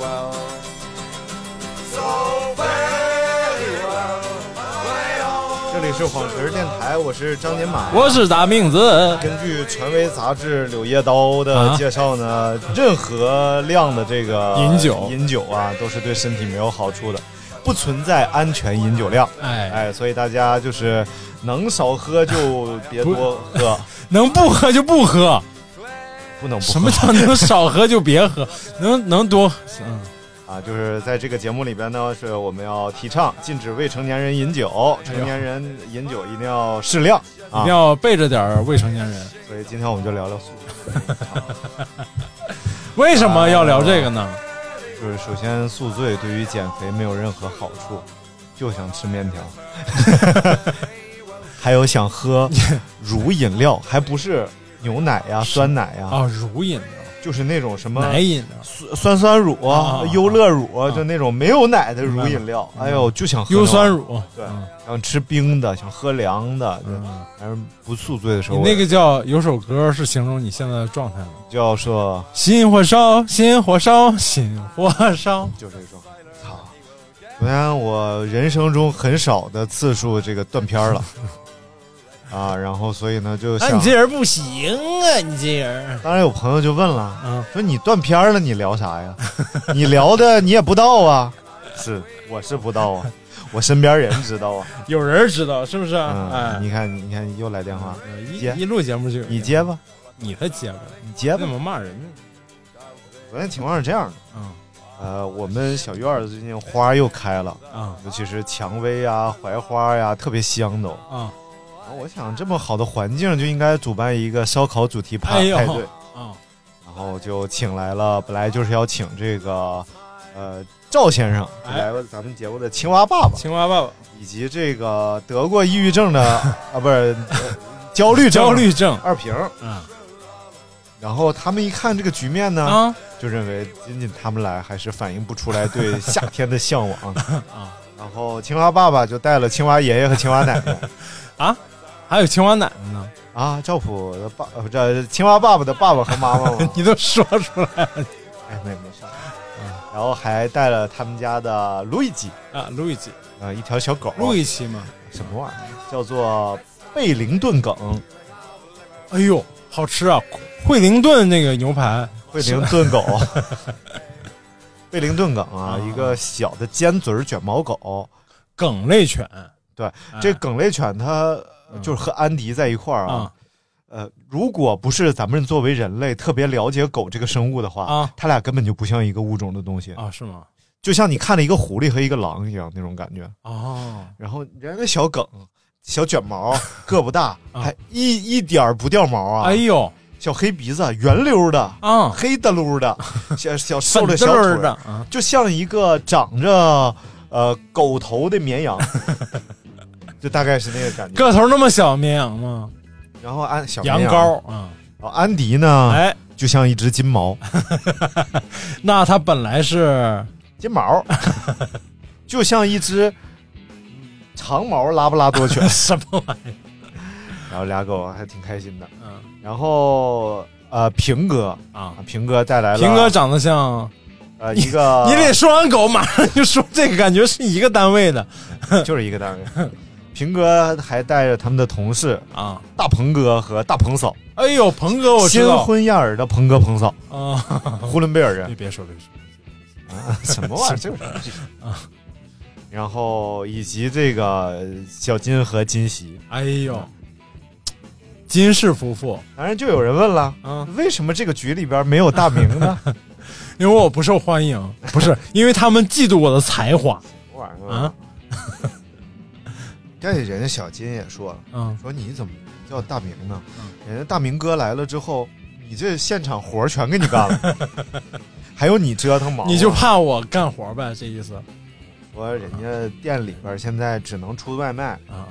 well. So very well. 这里是晃神电台，我是张金马。我是大明子，根据权威杂志《柳叶刀》的啊介绍呢，任何量的这个饮酒饮酒啊，都是对身体没有好处的，不存在安全饮酒量。哎，哎，所以大家就是能少喝就别多喝，能不喝就不喝。不能不喝。什么叫能少喝就别喝？能能多喝？嗯，啊？就是在这个节目里边呢，是我们要提倡禁止未成年人饮酒，成年人饮酒一定要适量啊一定。要备着点儿未成年人。所以今天我们就聊聊宿醉。为什么要聊这个呢？就是首先宿醉对于减肥没有任何好处，就想吃面条，还有想喝乳饮料，还不是牛奶呀、酸奶呀，啊，乳饮料、就是那种什么奶饮料，酸酸酸乳优乐乳就那种没有奶的乳饮料。哎呦，就想喝优酸乳。对嗯想吃冰的，想喝凉的，就嗯反正不宿醉的时候，你那个叫有首歌是形容你现在的状态吗？叫说心火烧，心火烧，心火烧。就这种。操！昨天我人生中很少的次数这个断片儿了啊，然后所以呢就想，那你这人不行啊，你这人。当然有朋友就问了，嗯，说你断片儿了，你聊啥呀？你聊的你也不道啊？是，我是不道啊，我身边人知道啊。有人知道是不是？嗯，哎，你看，你看又来电话，接一一录节目就你接吧，你才接吧，你接吧怎。么骂人呢？昨天情况是这样的，嗯呃，我们小院儿最近花又开了，啊尤其是蔷薇呀、槐花呀，特别香都。啊我想，这么好的环境就应该主办一个烧烤主题派哎派对，啊！然后就请来了，本来就是要请这个呃赵先生，来了咱们节目的青蛙爸爸，青蛙爸爸，以及这个得过抑郁症的啊，不是、呃焦虑症焦虑症二平。嗯然后他们一看这个局面呢，啊就认为仅仅他们来还是反映不出来对夏天的向往啊。然后青蛙爸爸就带了青蛙爷爷和青蛙奶奶啊！还有青蛙奶奶呢，啊，赵普的爸呃不这青蛙爸爸的爸爸和妈妈嘛，你都说出来了哎没没事。然后还带了他们家的路易吉，啊！路易吉，啊，一条小狗，路易吉嘛。什么玩意儿？叫做贝灵顿梗，哎呦，好吃啊！惠灵顿那个牛排，贝灵顿狗，贝灵顿梗啊，啊一个小的尖嘴儿卷毛狗。梗类犬。对哎，这梗类犬它嗯就是和安迪在一块儿啊啊。呃，如果不是咱们作为人类特别了解狗这个生物的话，啊它俩根本就不像一个物种的东西，啊，是吗？就像你看了一个狐狸和一个狼一样那种感觉。啊，然后人家小梗、小卷毛，个不大，啊还一一点儿不掉毛啊！哎呦小黑鼻子，圆溜的，啊，黑的溜的，小小瘦的小腿，的啊，就像一个长着呃狗头的绵羊，就大概是那个感觉。个头那么小，绵羊吗？然后安小羊羊羔，啊，然后安迪呢，哎，就像一只金毛，那它本来是金毛，就像一只长毛拉布拉多犬。什么玩意儿？然后俩狗还挺开心的。嗯然后呃，平哥啊，平哥带来了平哥长得像呃一个，你得说完狗，马上就说这个，感觉是一个单位的。就是一个单位。平哥还带着他们的同事啊，大鹏哥和大鹏嫂，哎呦，鹏哥我知新婚燕尔的鹏哥鹏嫂，啊，呼伦贝尔人。别别说别说，啊，什么玩意儿？这有什么技术啊？然后以及这个小金和金喜，哎呦，金氏夫妇，当然就有人问了，嗯，为什么这个局里边没有大明呢？因为我不受欢迎，不是因为他们嫉妒我的才华。什么玩意儿啊？这人家小金也说了，嗯，说你怎么叫大明呢？人家大明哥来了之后，你这现场活儿全给你干了，还有你折腾忙，你就怕我干活呗，这意思说人家店里边现在只能出外卖，啊！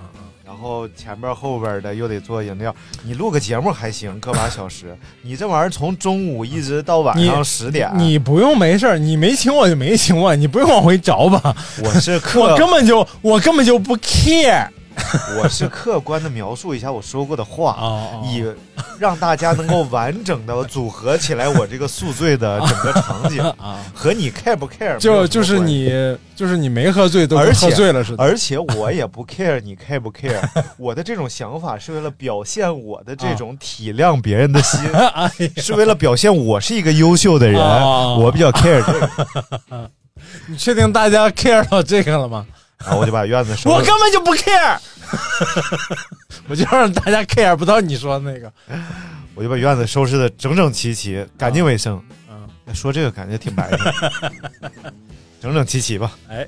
然后前边后边的又得做饮料，你录个节目还行，个把小时，你这玩意儿从中午一直到晚上十点，你不用没事儿，你没请我就没请我，你不用往回找吧。我是 客，我根本就我根本就不 care 我是客观的描述一下我说过的话，啊以让大家能够完整的组合起来我这个宿醉的整个场景，啊，和你 care 不 care 就就是你就是你没喝醉都喝醉了似的。而且我也不 care 你 care 不 care，我的这种想法是为了表现我的这种体谅别人的心，是为了表现我是一个优秀的人，啊我比较 care 这个，你确定大家 care 到这个了吗？然后我就把院子收拾我根本就不 care，我就让大家 care 不到你说的那个。我就把院子收拾的整整齐齐、干净卫生。嗯，说这个感觉挺白的，整整齐齐吧。哎，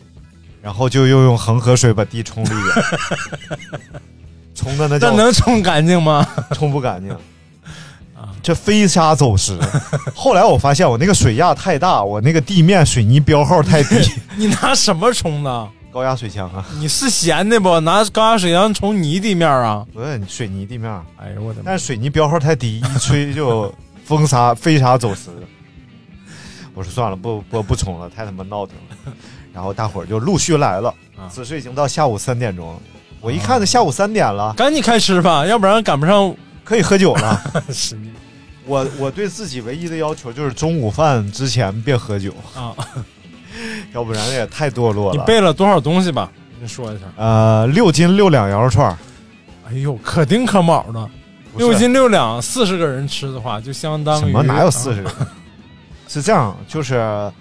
然后就又用恒河水把地冲了一 遍，冲的那这叫能冲干净吗？冲不干净。啊这飞沙走石。后来我发现我那个水压太大，我那个地面水泥标号太低，你拿什么冲的？高压水枪啊，你是闲的不？拿高压水枪冲泥地面啊？不是水泥地面，哎呦我的妈！但是水泥标号太低，一吹就风沙飞沙走石。我说算了，不不不冲了，太他妈闹腾了。然后大伙儿就陆续来了，啊此时已经到下午三点钟了。我一看，这下午三点了，赶紧开吃吧，要不然赶不上。可以喝酒了。我我对自己唯一的要求就是中午饭之前别喝酒，啊！要不然也太堕落了你了。备了多少东西吧？你说一下。呃，六斤六两羊肉串儿，哎呦，可丁可卯的，六斤六两，四十个人吃的话，就相当于什么哪有四十个？是这样，就是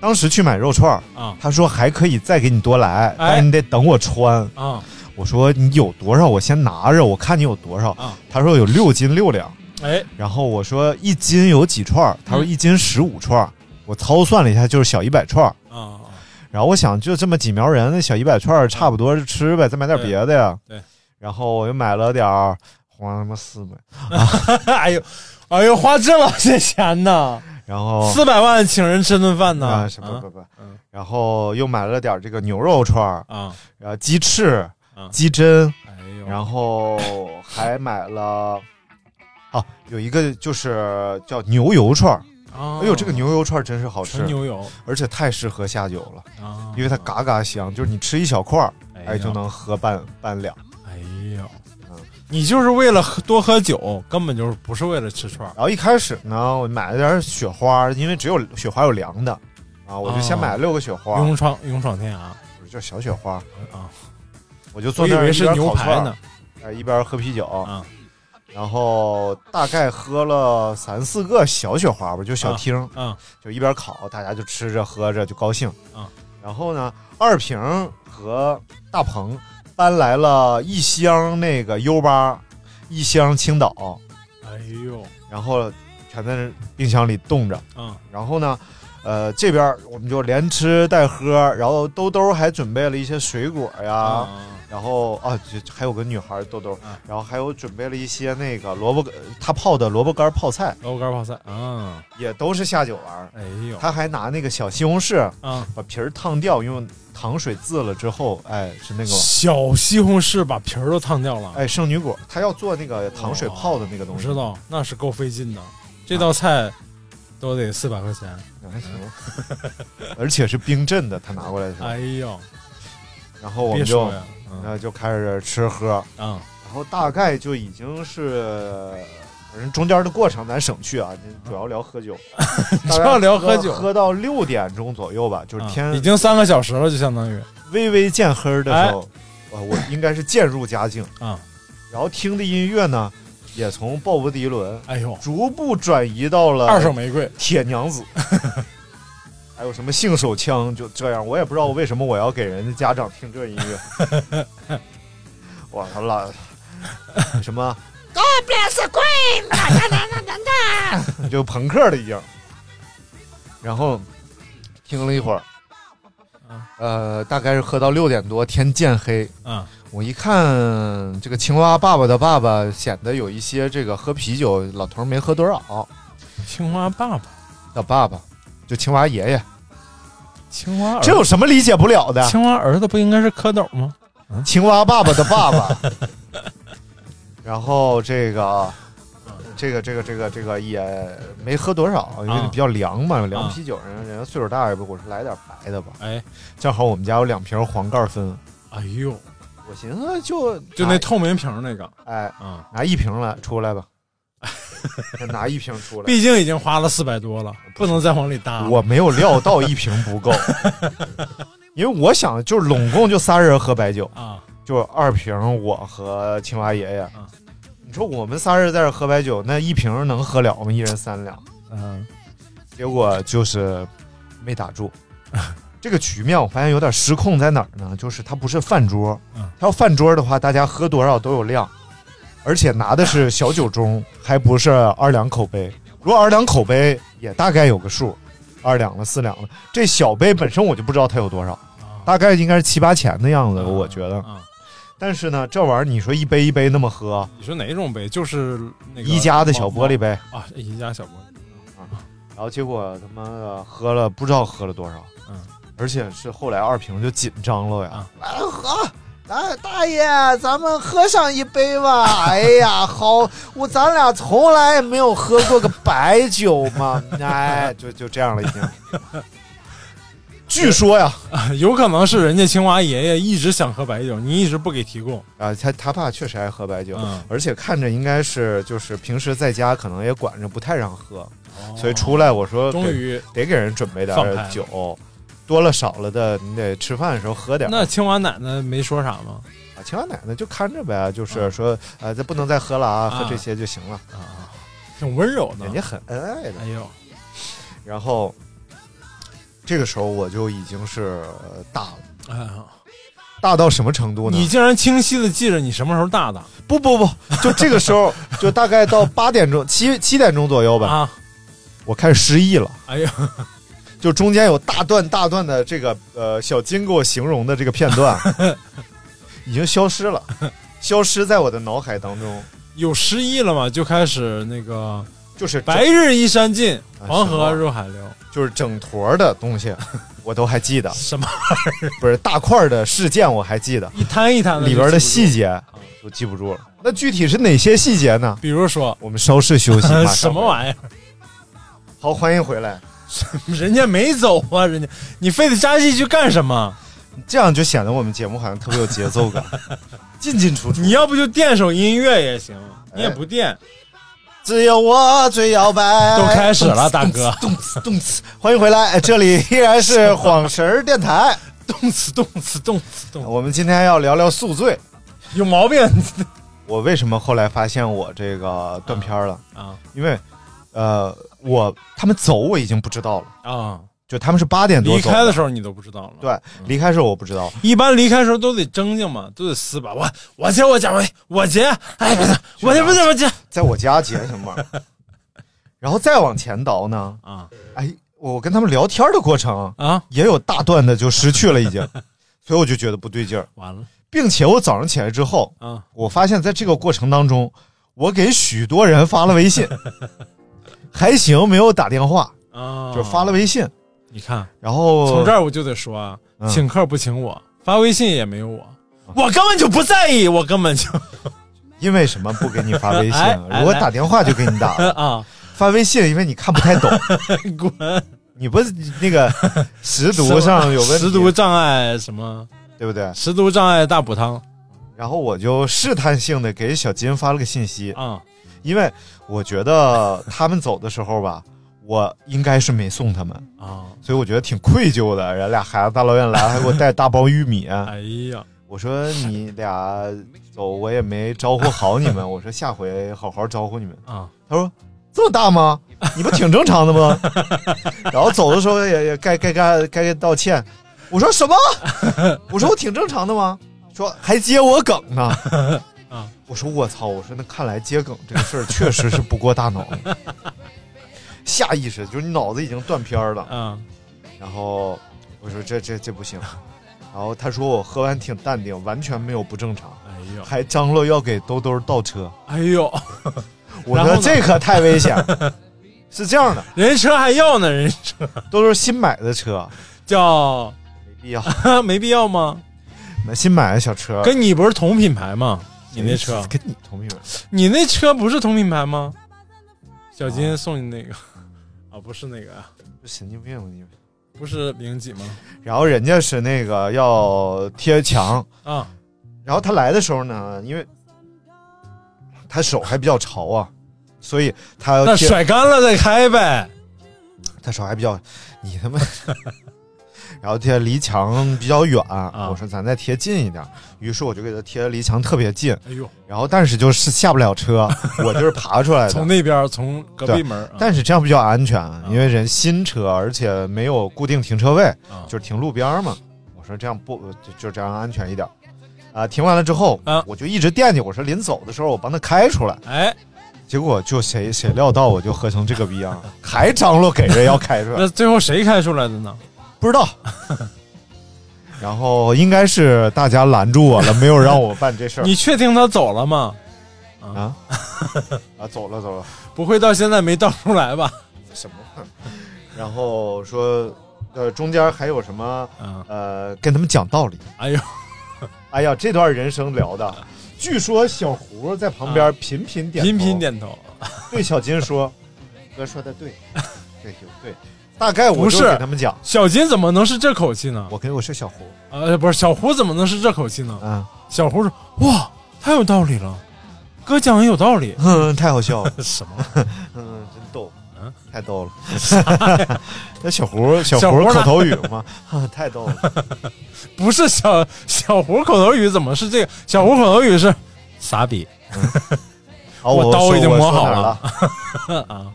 当时去买肉串儿，啊他说还可以再给你多来，哎但是你得等我穿。啊我说你有多少，我先拿着，我看你有多少。啊！他说有六斤六两，哎，然后我说一斤有几串儿？他说嗯一斤十五串儿。我操算了一下，就是小一百串儿。啊然后我想就这么几苗人，那小一百串儿差不多就吃呗，再买点别的呀。对对然后我又买了点儿，花他妈四百。啊！哎呦，哎呦，花这老些钱呢，然后四百万请人吃顿饭呢不不不嗯，然后又买了点儿这个牛肉串儿，啊！然后鸡翅啊、鸡胗，哎，然后还买了，哦，有一个就是叫牛油串儿。啊哎呦，这个牛油串儿真是好吃。纯，牛油。而且太适合下酒了，啊，因为它嘎嘎香，就是你吃一小块儿，哎，呦就能喝半半两。哎呦。嗯，你就是为了喝多喝酒，根本就是不是为了吃串儿。然后一开始呢，我买了点雪花，因为只有雪花有凉的，啊，我就先买了六个雪花，勇闯勇闯天涯。不是叫小雪花，啊！我就坐那儿以为是一边烤串儿牛排呢，哎，一边喝啤酒，啊然后大概喝了三四个小雪花吧，就小厅，嗯就一边烤，大家就吃着喝着就高兴嗯。然后呢，二平和大鹏搬来了一箱那个 U 八，一箱青岛，哎呦然后全在冰箱里冻着。嗯然后呢，呃，这边我们就连吃带喝，然后兜兜还准备了一些水果呀，啊然后啊，就还有个女孩豆豆，啊然后还有准备了一些那个萝卜，他泡的萝卜干泡菜，萝卜干泡菜嗯！也都是下酒玩。哎呦。他还拿那个小西红柿嗯！把皮儿烫掉，用糖水渍了之后，哎，是那个。小西红柿把皮儿都烫掉了，哎圣女果，他要做那个糖水泡的那个东西，我知道那是够费劲的，这道菜都得四百块钱。还行，而且是冰镇的，他拿过来的时候，哎呦，然后我们就别说呀，呃就开始吃喝，嗯。然后大概就已经是，反正中间的过程咱省去啊，主要聊喝酒，主要聊喝酒。喝到六点钟左右吧，就是啊天已经三个小时了，就相当于。微微见黑儿的时候，呃，我应该是渐入佳境。啊。然后听的音乐呢，也从鲍勃迪伦，哎呦，逐步转移到了二手玫瑰、铁娘子，还有什么性手枪，就这样。我也不知道为什么我要给人家家长听这音乐。哇，他了什么 God bless the Queen！哒哒哒哒哒就朋克的一样。然后听了一会儿，呃，大概是喝到六点多，天渐黑。嗯，我一看这个青蛙爸爸的爸爸显得有一些这个喝啤酒，老头没喝多少。青蛙爸爸的爸爸就青蛙爷爷，青蛙儿这有什么理解不了的？青蛙儿子不应该是蝌蚪吗？青蛙爸爸的爸爸，然后这个。这个这个这个这个也没喝多少，因为比较凉嘛，凉啤酒，人人家岁数大也不，我说来点白的吧。哎，正好我们家有两瓶黄盖分。哎呦，我寻思就就那透明瓶那个，哎，嗯，拿一瓶来出来吧，拿一瓶出来。毕竟已经花了四百多了，不能再往里搭。我没有料到一瓶不够，因为我想就是拢共就仨人喝白酒啊，就二瓶我和青蛙爷爷。你说我们仨人在这喝白酒，那一瓶能喝了吗？一人三两。嗯，结果就是没打住。这个局面我发现有点失控，在哪儿呢？就是它不是饭桌，它要饭桌的话，大家喝多少都有量，而且拿的是小酒盅，还不是二两口杯。如果二两口杯也大概有个数，二两了、四两了。这小杯本身我就不知道它有多少，大概应该是七八钱的样子，我觉得。但是呢，这玩意儿你说一杯一杯那么喝，你说哪种杯？就是那个宜家的小玻璃杯啊，宜家小玻璃啊。然后结果他妈的喝了不知道喝了多少，嗯，而且是后来二瓶就紧张了呀，来喝，大大爷，咱们喝上一杯吧。哎呀，好，我咱俩从来也没有喝过个白酒嘛，哎，就就这样了已经。据说呀，有可能是人家青蛙爷爷一直想喝白酒，你一直不给提供啊。他他爸确实爱喝白酒，而且看着应该是就是平时在家可能也管着，不太让喝，所以出来我说终于得给人准备点酒，多了少了的你得吃饭的时候喝点。那青蛙奶奶没说啥吗？啊，青蛙奶奶就看着呗，就是说呃，这不能再喝了啊，喝这些就行了啊，挺温柔的，人家很恩爱的。哎呦，然后。这个时候我就已经是大了，哎呀，大到什么程度呢？你竟然清晰的记着你什么时候大的？不不不，就这个时候，就大概到八点钟、七七点钟左右吧。啊，我开始失忆了。哎呀，就中间有大段大段的这个呃小金给我形容的这个片段，已经消失了，消失在我的脑海当中。有失忆了嘛？就开始那个。就是白日依山尽，黄河入海流，就是整坨的东西，我都还记得。什么玩意儿？不是大块的事件，我还记得。一摊一摊里边的细节都记不住了。那具体是哪些细节呢？比如说，我们稍事休息。什么玩意儿？好，欢迎回来。人家没走啊，人家你非得加进去干什么？这样就显得我们节目好像特别有节奏感，进进出出。你要不就垫首音乐也行，你也不垫。只有我最摇摆。都开始了，大哥。动词动词，欢迎回来，这里依然是晃神儿电台。动词动词动词动。我们今天要聊聊宿醉，有毛病。我为什么后来发现我这个断片了啊？因为，呃，我他们走我已经不知道了啊。就他们是八点多离开的时候，你都不知道了。对，离开时候我不知道。一般离开时候都得争竞嘛，都得撕吧。我我结我结我我结，哎，不是我结不是我结，在我家结行吗？然后再往前倒呢？啊，哎，我跟他们聊天的过程啊，也有大段的就失去了已经，所以我就觉得不对劲儿。完了，并且我早上起来之后啊，我发现在这个过程当中，我给许多人发了微信，还行，没有打电话啊，就发了微信。你看，然后从这儿我就得说啊，请客不请我，发微信也没有我，我根本就不在意，我根本就 因为什么不给你发微信？如果打电话就给你打了。啊，发微信因为你看不太懂，滚！你不是那个识读上有问题，识读障碍什么，对不对？识读障碍大补汤。然后我就试探性的给小金发了个信息。啊，因为我觉得他们走的时候吧。我应该是没送他们啊，所以我觉得挺愧疚的。人俩孩子大老远来，还给我带大包玉米。哎呀，我说你俩走，我也没招呼好你们，我说下回好好招呼你们。啊，他说这么大吗？你不挺正常的吗？然后走的时候也也该该该该道歉。我说什么？我说我挺正常的吗？说还接我梗呢。啊，我说我操！我说那看来接梗这个事儿确实是不过大脑了，下意识就是你脑子已经断片儿了。嗯，然后我说这这这不行。然后他说我喝完挺淡定，完全没有不正常，哎呦，还张罗要给兜兜倒车。哎呦，我说这可太危险了。是这样的，人车还要呢，人车兜兜新买的车，叫没必要。没必要吗？买新买的小车，跟你不是同品牌吗？你那车，跟你同品牌，你那车不是同品牌吗？小金送你那个啊，不是那个啊，神经病吧你们？不是零几吗？然后人家是那个要贴墙，啊，然后他来的时候呢，因为他手还比较潮啊，所以他要，那甩干了再开呗。他手还比较，你他妈，然后贴离墙比较远，啊。我说咱再贴近一点，于是我就给他贴的离墙特别近，哎呦，然后但是就是下不了车，我就是爬出来的。从。那边从隔壁门，啊。但是这样比较安全，因为人新车，而且没有固定停车位，啊。就是停路边嘛。我说这样不就就这样安全一点。啊，停完了之后，啊。我就一直惦记，我说临走的时候我帮他开出来，哎，结果就谁谁料到我就喝成这个逼样，还张罗给人要开出来，那最后谁开出来的呢？不知道。然后应该是大家拦住我了，没有让我办这事儿你确定他走了吗？啊 啊，走了走了，不会到现在没倒出来吧？什么？然后说，呃，中间还有什么？嗯，呃，跟他们讲道理。哎呦，哎呀，这段人生聊的，据说小胡在旁边频频点头，频频点头。对小金说：“哥说的对，对有对。”大概我不是给他们讲，小金怎么能是这口气呢？我跟我是小胡，呃，不是小胡怎么能是这口气呢？嗯小胡说：“哇，太有道理了，哥讲的有道理。嗯，太好笑了，什么？嗯，真逗，嗯，太逗了。那小胡，小小胡口头语嘛，哼太逗了。不是小小胡口头语怎么是这个？小胡口头语是傻逼好，我刀已经磨好了。啊！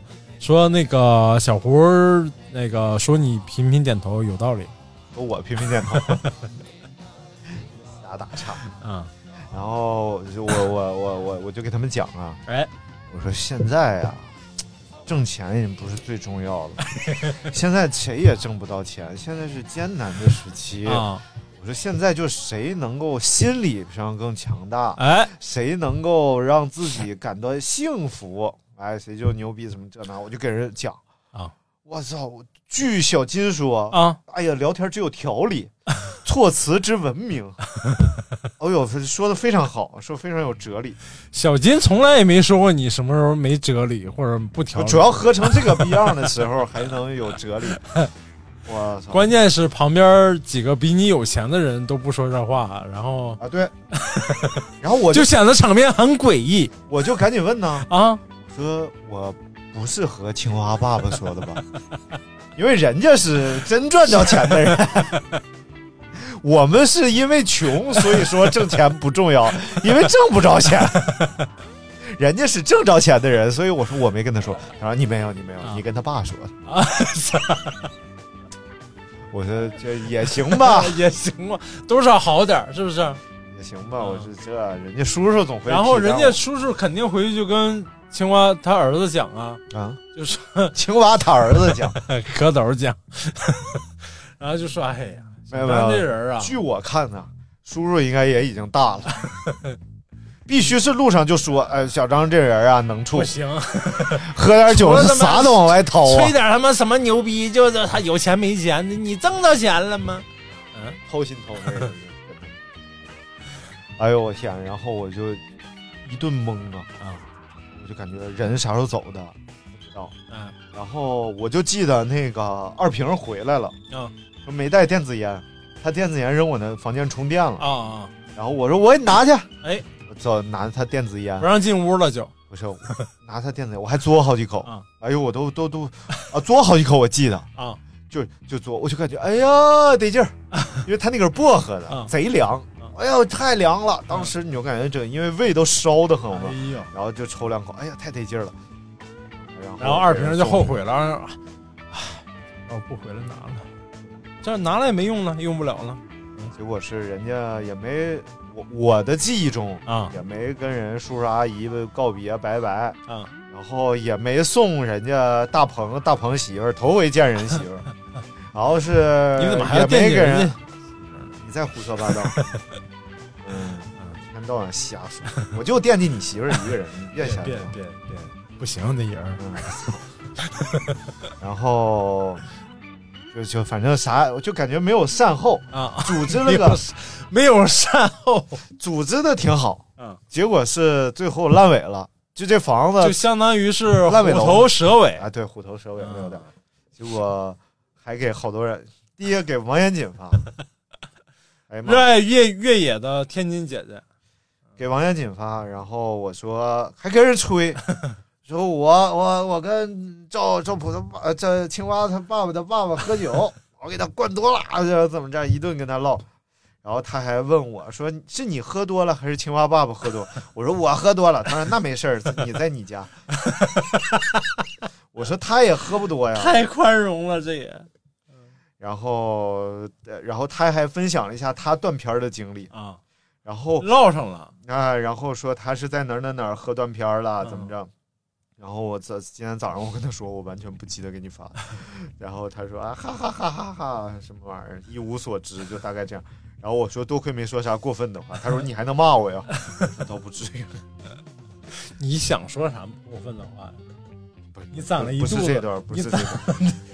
说那个小胡那个说你频频点头有道理。说我频频点头，瞎打岔。啊！然后就我我我我我就给他们讲啊，哎，我说现在啊，挣钱也不是最重要的，现在谁也挣不到钱，现在是艰难的时期。啊，我说现在就谁能够心理上更强大，哎，谁能够让自己感到幸福，哎，谁就牛逼什么这那，我就给人讲啊。我操！据小金说啊，哎呀，聊天只有条理，措辞之文明。哦 呦，说的非常好，说非常有哲理。小金从来也没说过你什么时候没哲理或者不条理。主要喝成这个逼样的时候，还能有哲理。我操！关键是旁边几个比你有钱的人都不说这话，然后啊，对，然后我就显得场面很诡异我就赶紧问呢，啊！说我不是和青蛙爸爸说的吧？因为人家是真赚着钱的人，我们是因为穷，所以说挣钱不重要，因为挣不着钱。人家是挣着钱的人，所以我说我没跟他说。他说你没有，你没有，啊你跟他爸说的。啊，我说这也行吧，也行吧，多少好点儿是不是？也行吧。我说这人家叔叔总会然后人家叔叔肯定回去就跟青蛙他儿子讲啊，啊，就是 青蛙他儿子讲，蝌蚪讲，然后就说：“哎呀，没有没有。小张这人啊，据我看呢，叔叔应该也已经大了，必须是路上就说，哎，小张这人啊能处。不，行，喝点酒啥都往外掏啊。吹，点他妈什么牛逼，就是他有钱没钱的，你挣到钱了吗？嗯，掏心掏肺的。哎呦我天！然后我就一顿懵啊。啊，我就感觉人啥时候走的不知道。嗯然后我就记得那个二平回来了，嗯说没带电子烟，他电子烟扔我那房间充电了。啊啊！然后我说我给你拿去，哎，我走拿他电子烟不，让进屋了就不是我拿他电子烟，我还嘬好几口。啊哎呦，我都都都啊，嘬好几口，我记得啊就就嘬，我就感觉哎呀得劲儿，因为他那个是薄荷的，啊贼凉。啊哎呦太凉了，当时你就感觉这因为胃都烧的很嘛，哎呦，然后就抽两口，哎呀太得劲儿了，然后二平就后悔了，哎，要不回来拿了，这拿了也没用呢，用不了了。结果是人家也没我我的记忆中啊。也没跟人叔叔阿姨告别拜拜，啊！然后也没送人家大鹏大鹏媳妇儿头回见人媳妇儿，然后是你怎么还没给人记人家？你再胡说八道，嗯，一天到晚瞎说，我就惦记你媳妇儿一个人，你别瞎别说。别别，不行，那人儿嗯，然后就就反正啥，我就感觉没有善后，啊，组织没有那个没有善后，组织的挺好，嗯，结果是最后烂尾了，就这房子就相当于是烂尾楼虎头蛇尾。啊，对，虎头蛇尾嗯没有点，结果还给好多人，第一个给王延锦发，哎热，爱越越野的天津姐姐，给王延锦发，然后我说还跟人吹，说我我我跟赵赵普他爸呃这青蛙他爸爸的爸爸喝酒，我给他灌多了，这怎么着一顿跟他唠。然后他还问我说：“是你喝多了还是青蛙爸爸喝多？” 我说：“我喝多了。”他说：“那没事儿，你在你家。”我说：“他也喝不多呀。”太宽容了，这也然后，呃然后他还分享了一下他断片儿的经历，啊，然后唠上了，啊，然后说他是在哪儿哪儿哪儿喝断片儿了，嗯怎么着？然后我早今天早上我跟他说，我完全不记得给你发，然后他说啊哈哈哈哈哈什么玩意儿一无所知，就大概这样。然后我说多亏没说啥过分的话，他说 你还能骂我呀？那倒不至于，你想说啥过分的话？不是你攒了一肚子不是这段，不是这段，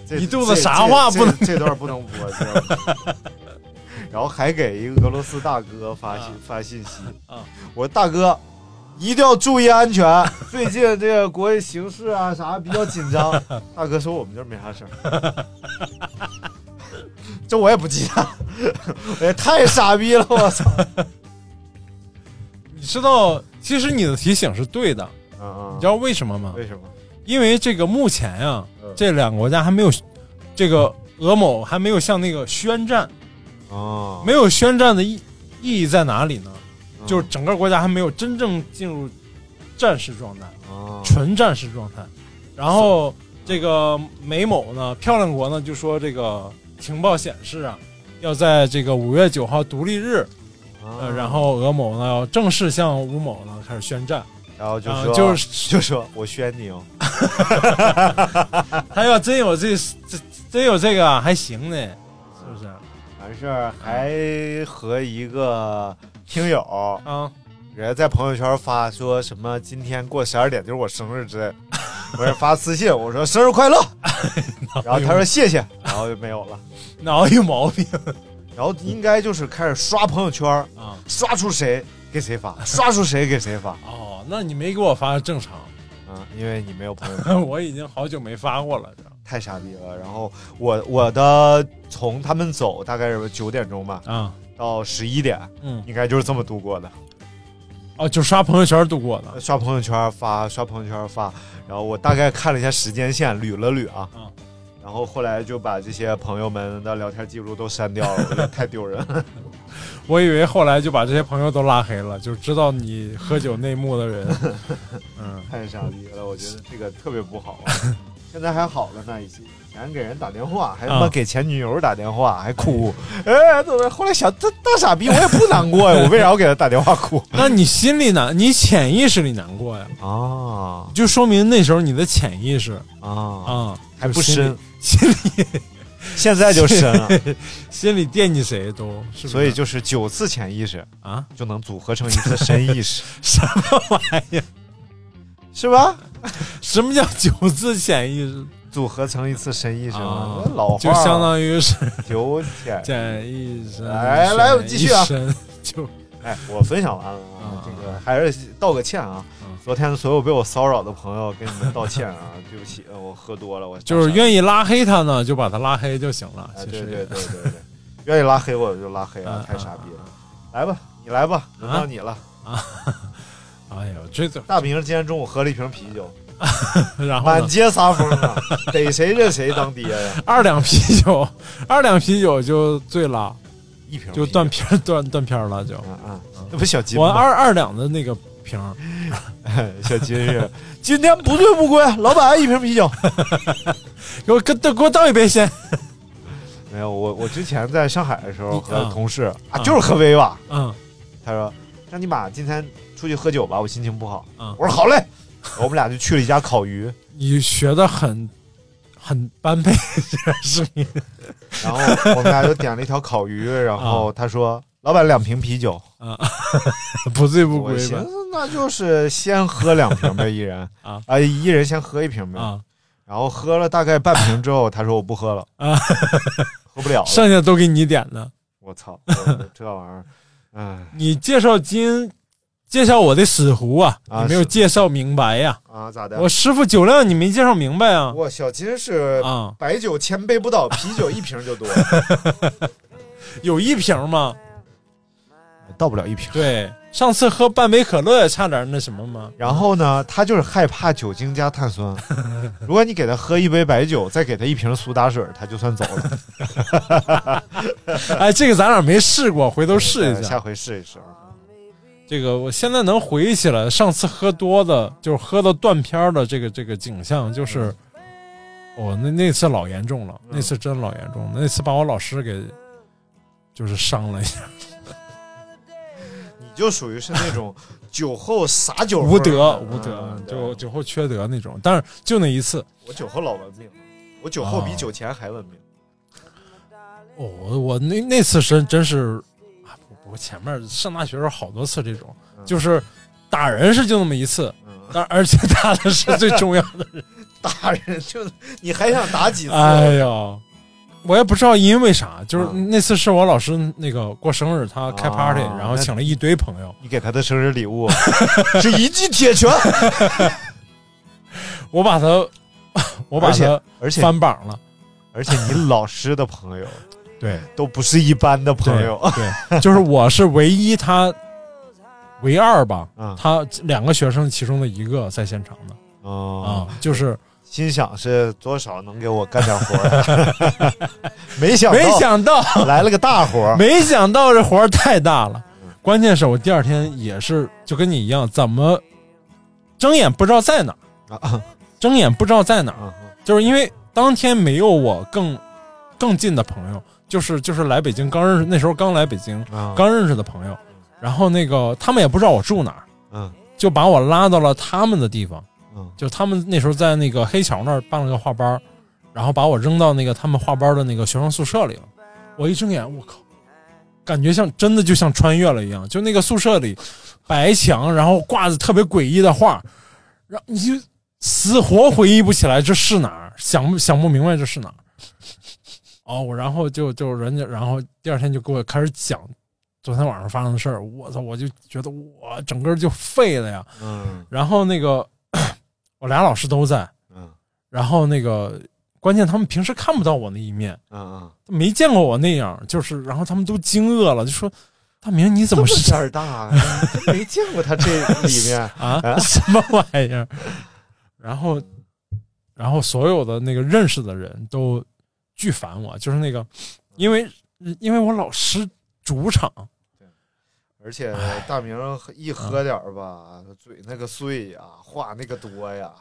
这一肚子啥话不能这段不能播，知道吗？然后还给一个俄罗斯大哥发信、啊发信息啊，我说大哥一定要注意安全，最近这个国际形势啊啥比较紧张。大哥说我们这没啥事儿，这我也不记得，我也太傻逼了，我操！你知道，其实你的提醒是对的，嗯嗯，你知道为什么吗？为什么？因为这个目前呀、嗯。这两个国家还没有，这个俄某还没有向那个宣战，啊，没有宣战的意意义在哪里呢？嗯。就是整个国家还没有真正进入战时状态，啊纯战时状态。然后这个美某呢，漂亮国呢就说这个情报显示啊，要在这个五月九号独立日，呃，哦然后俄某呢要正式向乌某呢开始宣战，然后就啊说就是 就说我宣你哦，他要真有这这真有这个啊还行呢，是不是？完事儿还和一个听友，啊，人家在朋友圈发说什么今天过十二点就是我生日之类的，我是发私信我说 生日快乐，然后他说谢谢，然后就没有了，脑有毛病。然后应该就是开始刷朋友圈，啊！刷出谁给谁发，刷出谁给谁发，哦，那你没给我发正常，嗯，因为你没有朋友圈，我已经好久没发过了。太傻逼了。然后我我的从他们走大概是九点钟吧，嗯，到十一点，嗯，应该就是这么度过的。哦，就刷朋友圈度过的。刷朋友圈发，刷朋友圈发，然后我大概看了一下时间线，捋了捋啊，嗯然后后来就把这些朋友们的聊天记录都删掉了，太丢人了。我以为后来就把这些朋友都拉黑了，就知道你喝酒内幕的人。嗯，太傻逼了，我觉得这个特别不好、啊。现在还好了呢，以前给人打电话，还他妈啊。给前女友打电话，还哭，哎，怎么？后来想，这大傻逼，我也不难过呀，我为啥要给他打电话哭？那你心里难，你潜意识里难过呀，啊。就说明那时候你的潜意识。啊，啊还不深，心里现在就深了，心里惦记谁都，是是所以就是九次潜意识啊，就能组合成一次深意识，什么玩意儿？是吧？什么叫九次潜意识？组合成一次深意识老话就相当于是九潜。潜意识。来来我们继续啊就哎，我分享完了啊啊，这个还是道个歉啊嗯。昨天所有被我骚扰的朋友，跟你们道歉啊，对不起，呃我喝多了，我就是。愿意拉黑他呢，就把他拉黑就行了。哎，其实对对对对对，愿意拉黑我就拉黑啊嗯，太傻逼了。来吧，你来吧，轮到你了啊。哎呦，这个，大明今天中午喝了一瓶啤酒，然后？满街撒疯啊，逮谁认谁当爹呀。二两啤酒，二两啤酒就醉了。一瓶就断片断断片儿了就。啊啊，那不小金吗？我二二两的那个瓶儿，小金是今天不醉不归，老板一瓶啤酒。给我给给我倒一杯先。没有，我我之前在上海的时候和啊同事啊，啊就是喝威吧。嗯他说：“张金马，今天出去喝酒吧，我心情不好。嗯我说：“好嘞。”我们俩就去了一家烤鱼，你学的很很般配这个声音。然后我们俩就点了一条烤鱼，然后他说：“老板，两瓶啤酒。啊，不醉”不归呗我寻思那就是先喝两瓶呗，一人 啊啊，一人先喝一瓶呗。啊然后喝了大概半瓶之后，他说：“我不喝了，啊！喝不了了。剩下都给你点的。”我操，这玩意儿，哎你介绍金，介绍我的死壶啊，啊你没有介绍明白呀、啊，咋的？我师傅酒量你没介绍明白啊？我小金是啊，白酒千杯不倒，啤酒一瓶就多，有一瓶吗？倒不了一瓶。对，上次喝半杯可乐也差点那什么嘛？然后呢，他就是害怕酒精加碳酸。如果你给他喝一杯白酒，再给他一瓶苏打水，他就算走了。哎，这个咱俩没试过，回头试一下下。回试一试。这个我现在能回忆起来，上次喝多的，就是喝到断片儿的这个这个景象，就是，哦，那那次老严重了，嗯那次真老严重了，那次把我老师给就是伤了一下，你就属于是那种 酒后撒酒无德无德就酒后缺德那种。但是就那一次，我酒后老文明，我酒后比哦酒前还文明。哦，我我那那次是真是，啊不不过前面上大学时候好多次这种，嗯就是打人是就那么一次，嗯，但而且打的是最重要的人。打人就你还想打几次？哎呀，我也不知道因为啥，就是啊。那次是我老师那个过生日，他开啊 party，、然后请了一堆朋友，你给他的生日礼物 是一记铁拳，我把他，我把他而且翻榜了。而且你老师的朋友对。都不是一般的朋友。对，就是我是唯一他唯二吧，嗯。他两个学生其中的一个在现场的。哦。啊，就是心想是多少能给我干点活儿，没想没想到，来了个大活儿，没想到这活儿太大了。嗯。关键是我第二天也是就跟你一样，怎么睁眼不知道在哪儿，啊睁眼不知道在哪儿，啊就是因为当天没有我更更近的朋友，就是就是来北京刚认识，那时候刚来北京啊！刚认识的朋友，然后那个他们也不知道我住哪儿，嗯。就把我拉到了他们的地方，嗯就他们那时候在那个黑桥那儿办了个画班，然后把我扔到那个他们画班的那个学生宿舍里了。我一睁眼，我靠，感觉像真的就像穿越了一样，就那个宿舍里白墙，然后挂着特别诡异的画，然后你就死活回忆不起来这是哪儿，想不想不明白这是哪儿。哦，我然后就就人家，然后第二天就给我开始讲昨天晚上发生的事儿，我操，我就觉得我整个就废了呀。嗯然后那个我俩老师都在，嗯。然后那个关键他们平时看不到我那一面，嗯嗯，没见过我那样，就是然后他们都惊愕了，就说大明你怎么么是点儿大啊，没见过他这里面。啊？什么玩意儿？然后然后所有的那个认识的人都巨烦我，就是那个因为因为我老师主场，而且大明一喝点儿吧，嘴那个碎呀，话那个多呀，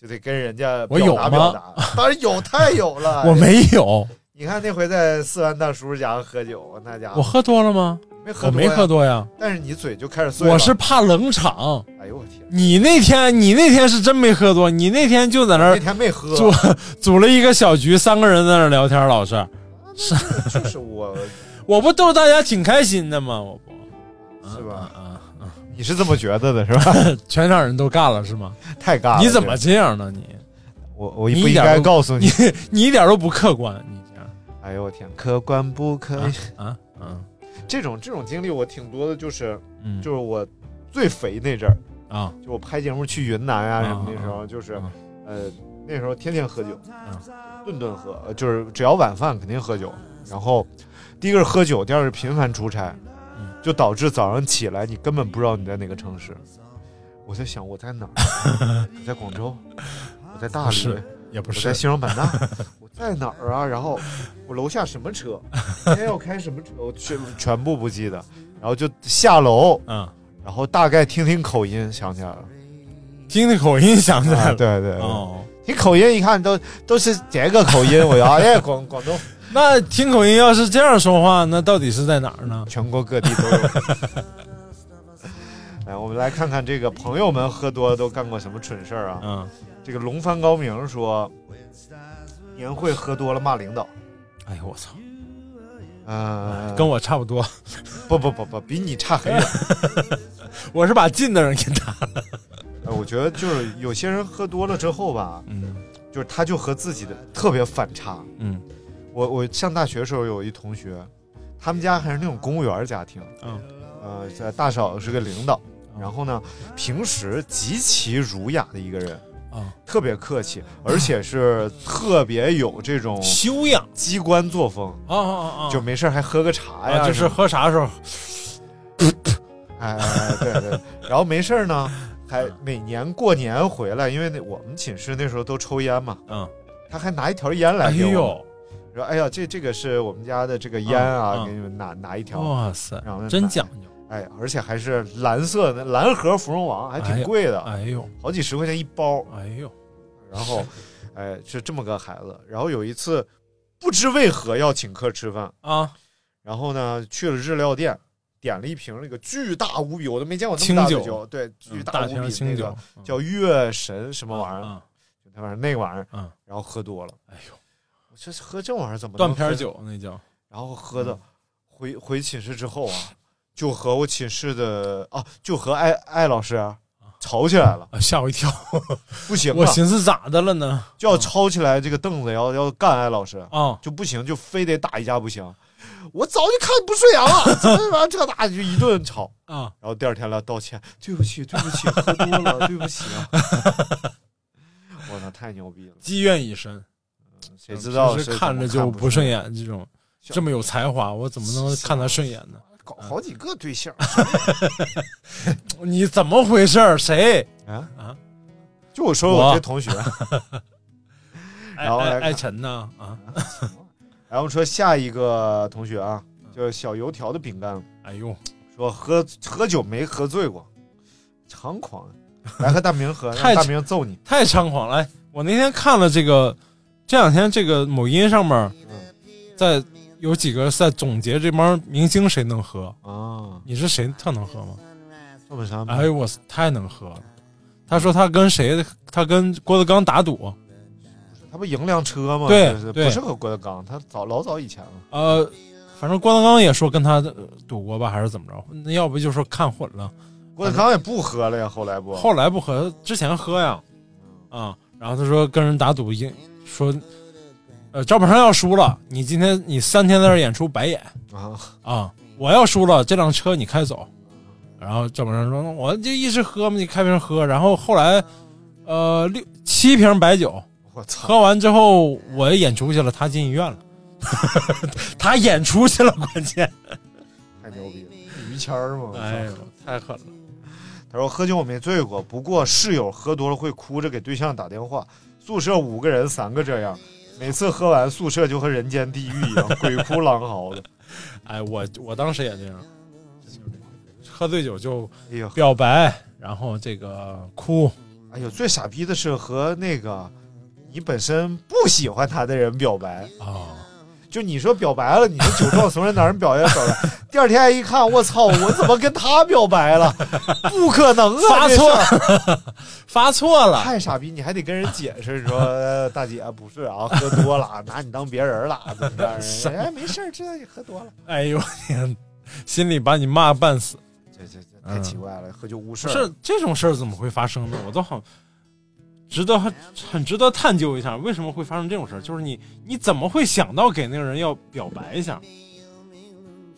就得跟人家表我有吗达表达。当然有，太有了。我没有，你看那回在四万大叔家喝酒，那家伙我喝多了吗？没喝我没喝多呀，但是你嘴就开始碎了。我是怕冷场。哎呦我天，你那天，你那天是真没喝多，你那天就在那那天没喝，组组了一个小局，三个人在那聊天，老师，就是我，我不逗大家挺开心的吗？我不你是这么觉得的是吧？嗯，全场人都干了是吗？太尬了。你怎么这样呢？你我我不应该告诉你你？你一点都不客观，你这样哎呦我天，客观不可以。啊啊这种这种经历我挺多的，就是嗯，就是我最肥那阵儿，啊就我拍节目去云南啊啊什么那时候，就是啊呃那时候天天喝酒，顿顿喝，呃就是只要晚饭肯定喝酒。然后第一个是喝酒，第二个是频繁出差嗯，就导致早上起来你根本不知道你在哪个城市。我在想我在哪儿？我在广州，我在大理也不我在，西双版纳，我在哪儿啊？然后我楼下什么车？今天要开什么车？我全全部不记得。然后就下楼，嗯，然后大概听听口音，想起来了。听听口音想起来啊，了。对对对，哦，听口音一看都都是这个口音，我要哎广广东那听口音要是这样说话，那到底是在哪儿呢？全国各地都有。来，我们来看看这个朋友们喝多了都干过什么蠢事儿啊？嗯，这个龙帆高明说，年会喝多了骂领导。哎呦我操，呃，跟我差不多，不不不不，比你差很远。我是把近的人给打了。呃，我觉得就是有些人喝多了之后吧，嗯就是他就和自己的特别反差。嗯我我上大学的时候有一同学，他们家还是那种公务员家庭，嗯呃，在大嫂是个领导，然后呢，平时极其儒雅的一个人，啊，特别客气，而且是特别有这种修养机关作风，啊啊啊啊！就没事儿还喝个茶呀，啊，就是喝茶的时候，哎，哎对对，然后没事儿呢，还每年过年回来，因为那我们寝室那时候都抽烟嘛，嗯，他还拿一条烟来哎给我们，呦，说哎呀，这这个是我们家的这个烟啊，给你们拿拿一条，哇塞真讲究！哎，而且还是蓝色的蓝盒芙蓉王，还挺贵的，哎呦，好几十块钱一包。哎呦，然后，哎，是这么个孩子。然后有一次，不知为何要请客吃饭，啊，然后呢去了日料店，点了一瓶那个巨大无比，我都没见过那么大的清酒酒，对，巨嗯大大无比那个叫月神什么玩意儿，那玩意儿那个玩意儿，嗯，然后喝多了，哎呦，我这喝这玩意儿怎么断片喝酒那叫，然后喝的嗯回回寝室之后啊，就和我寝室的啊，就和艾艾老师啊吵起来了，啊吓我一跳，不行我啊，寻思咋的了呢？就要抄起来这个凳子，要要干艾老师，啊，就不行，就非得打一架不行。我早就看你不顺眼了，怎么完这打就一顿吵，啊，然后第二天来道歉，对不起，对不起，喝多了，对不起啊。我操，太牛逼了！积怨已深，谁知道是看着就不不顺眼，这种这么有才华，我怎么能看他顺眼呢？搞好几个对象 你怎么回事儿？谁？啊啊！就我说我这同学，爱然后爱爱晨呢？啊，然后说下一个同学啊，叫小油条的饼干，哎呦，说喝喝酒没喝醉过，猖狂，来和大明喝，大明揍你。太猖狂了！哎，我那天看了这个，这两天这个某音上面嗯在有几个在总结这帮明星谁能喝，啊，你是谁特能喝吗？赵本山，哎呦我太能喝了！他说他跟谁？他跟郭德纲打赌，他不赢辆车吗？对不是和郭德纲，他早老早以前了。呃，反正郭德纲也说跟他呃赌过吧，还是怎么着？那要不就说看混了。郭德纲也不喝了呀，后来不。后来不喝，之前喝呀，啊，然后他说跟人打赌赢，说，呃，赵本山要输了，你今天你三天在这演出白演啊，啊，我要输了，这辆车你开走。然后赵本山说，那我就一直喝嘛，你开瓶喝。然后后来，呃，六七瓶白酒我操！喝完之后，我演出去了，他进医院了，他演出去了，关键，太牛逼了，于谦儿嘛。哎呦，太狠了。他说喝酒我没醉过，不过室友喝多了会哭着给对象打电话。宿舍五个人，三个这样，每次喝完宿舍就和人间地狱一样，鬼哭狼嚎的。哎，我我当时也这样，喝醉酒就哎呦，表白，然后这个哭，哎呦，最傻逼的是和那个你本身不喜欢他的人表白。啊，就你说表白了，你说酒壮怂人胆人表白表白，第二天一看，我操，我怎么跟他表白了？不可能啊！发错了 发错了，太傻逼，你还得跟人解释说，呃大姐不是啊，喝多了，拿你当别人了，怎么着？哎，没事儿，知道你喝多了。哎呦天，心里把你骂半死。这这这太奇怪了，喝酒误事。是这种事儿怎么会发生呢？我都很值得很很值得探究一下，为什么会发生这种事儿？就是你你怎么会想到给那个人要表白一下？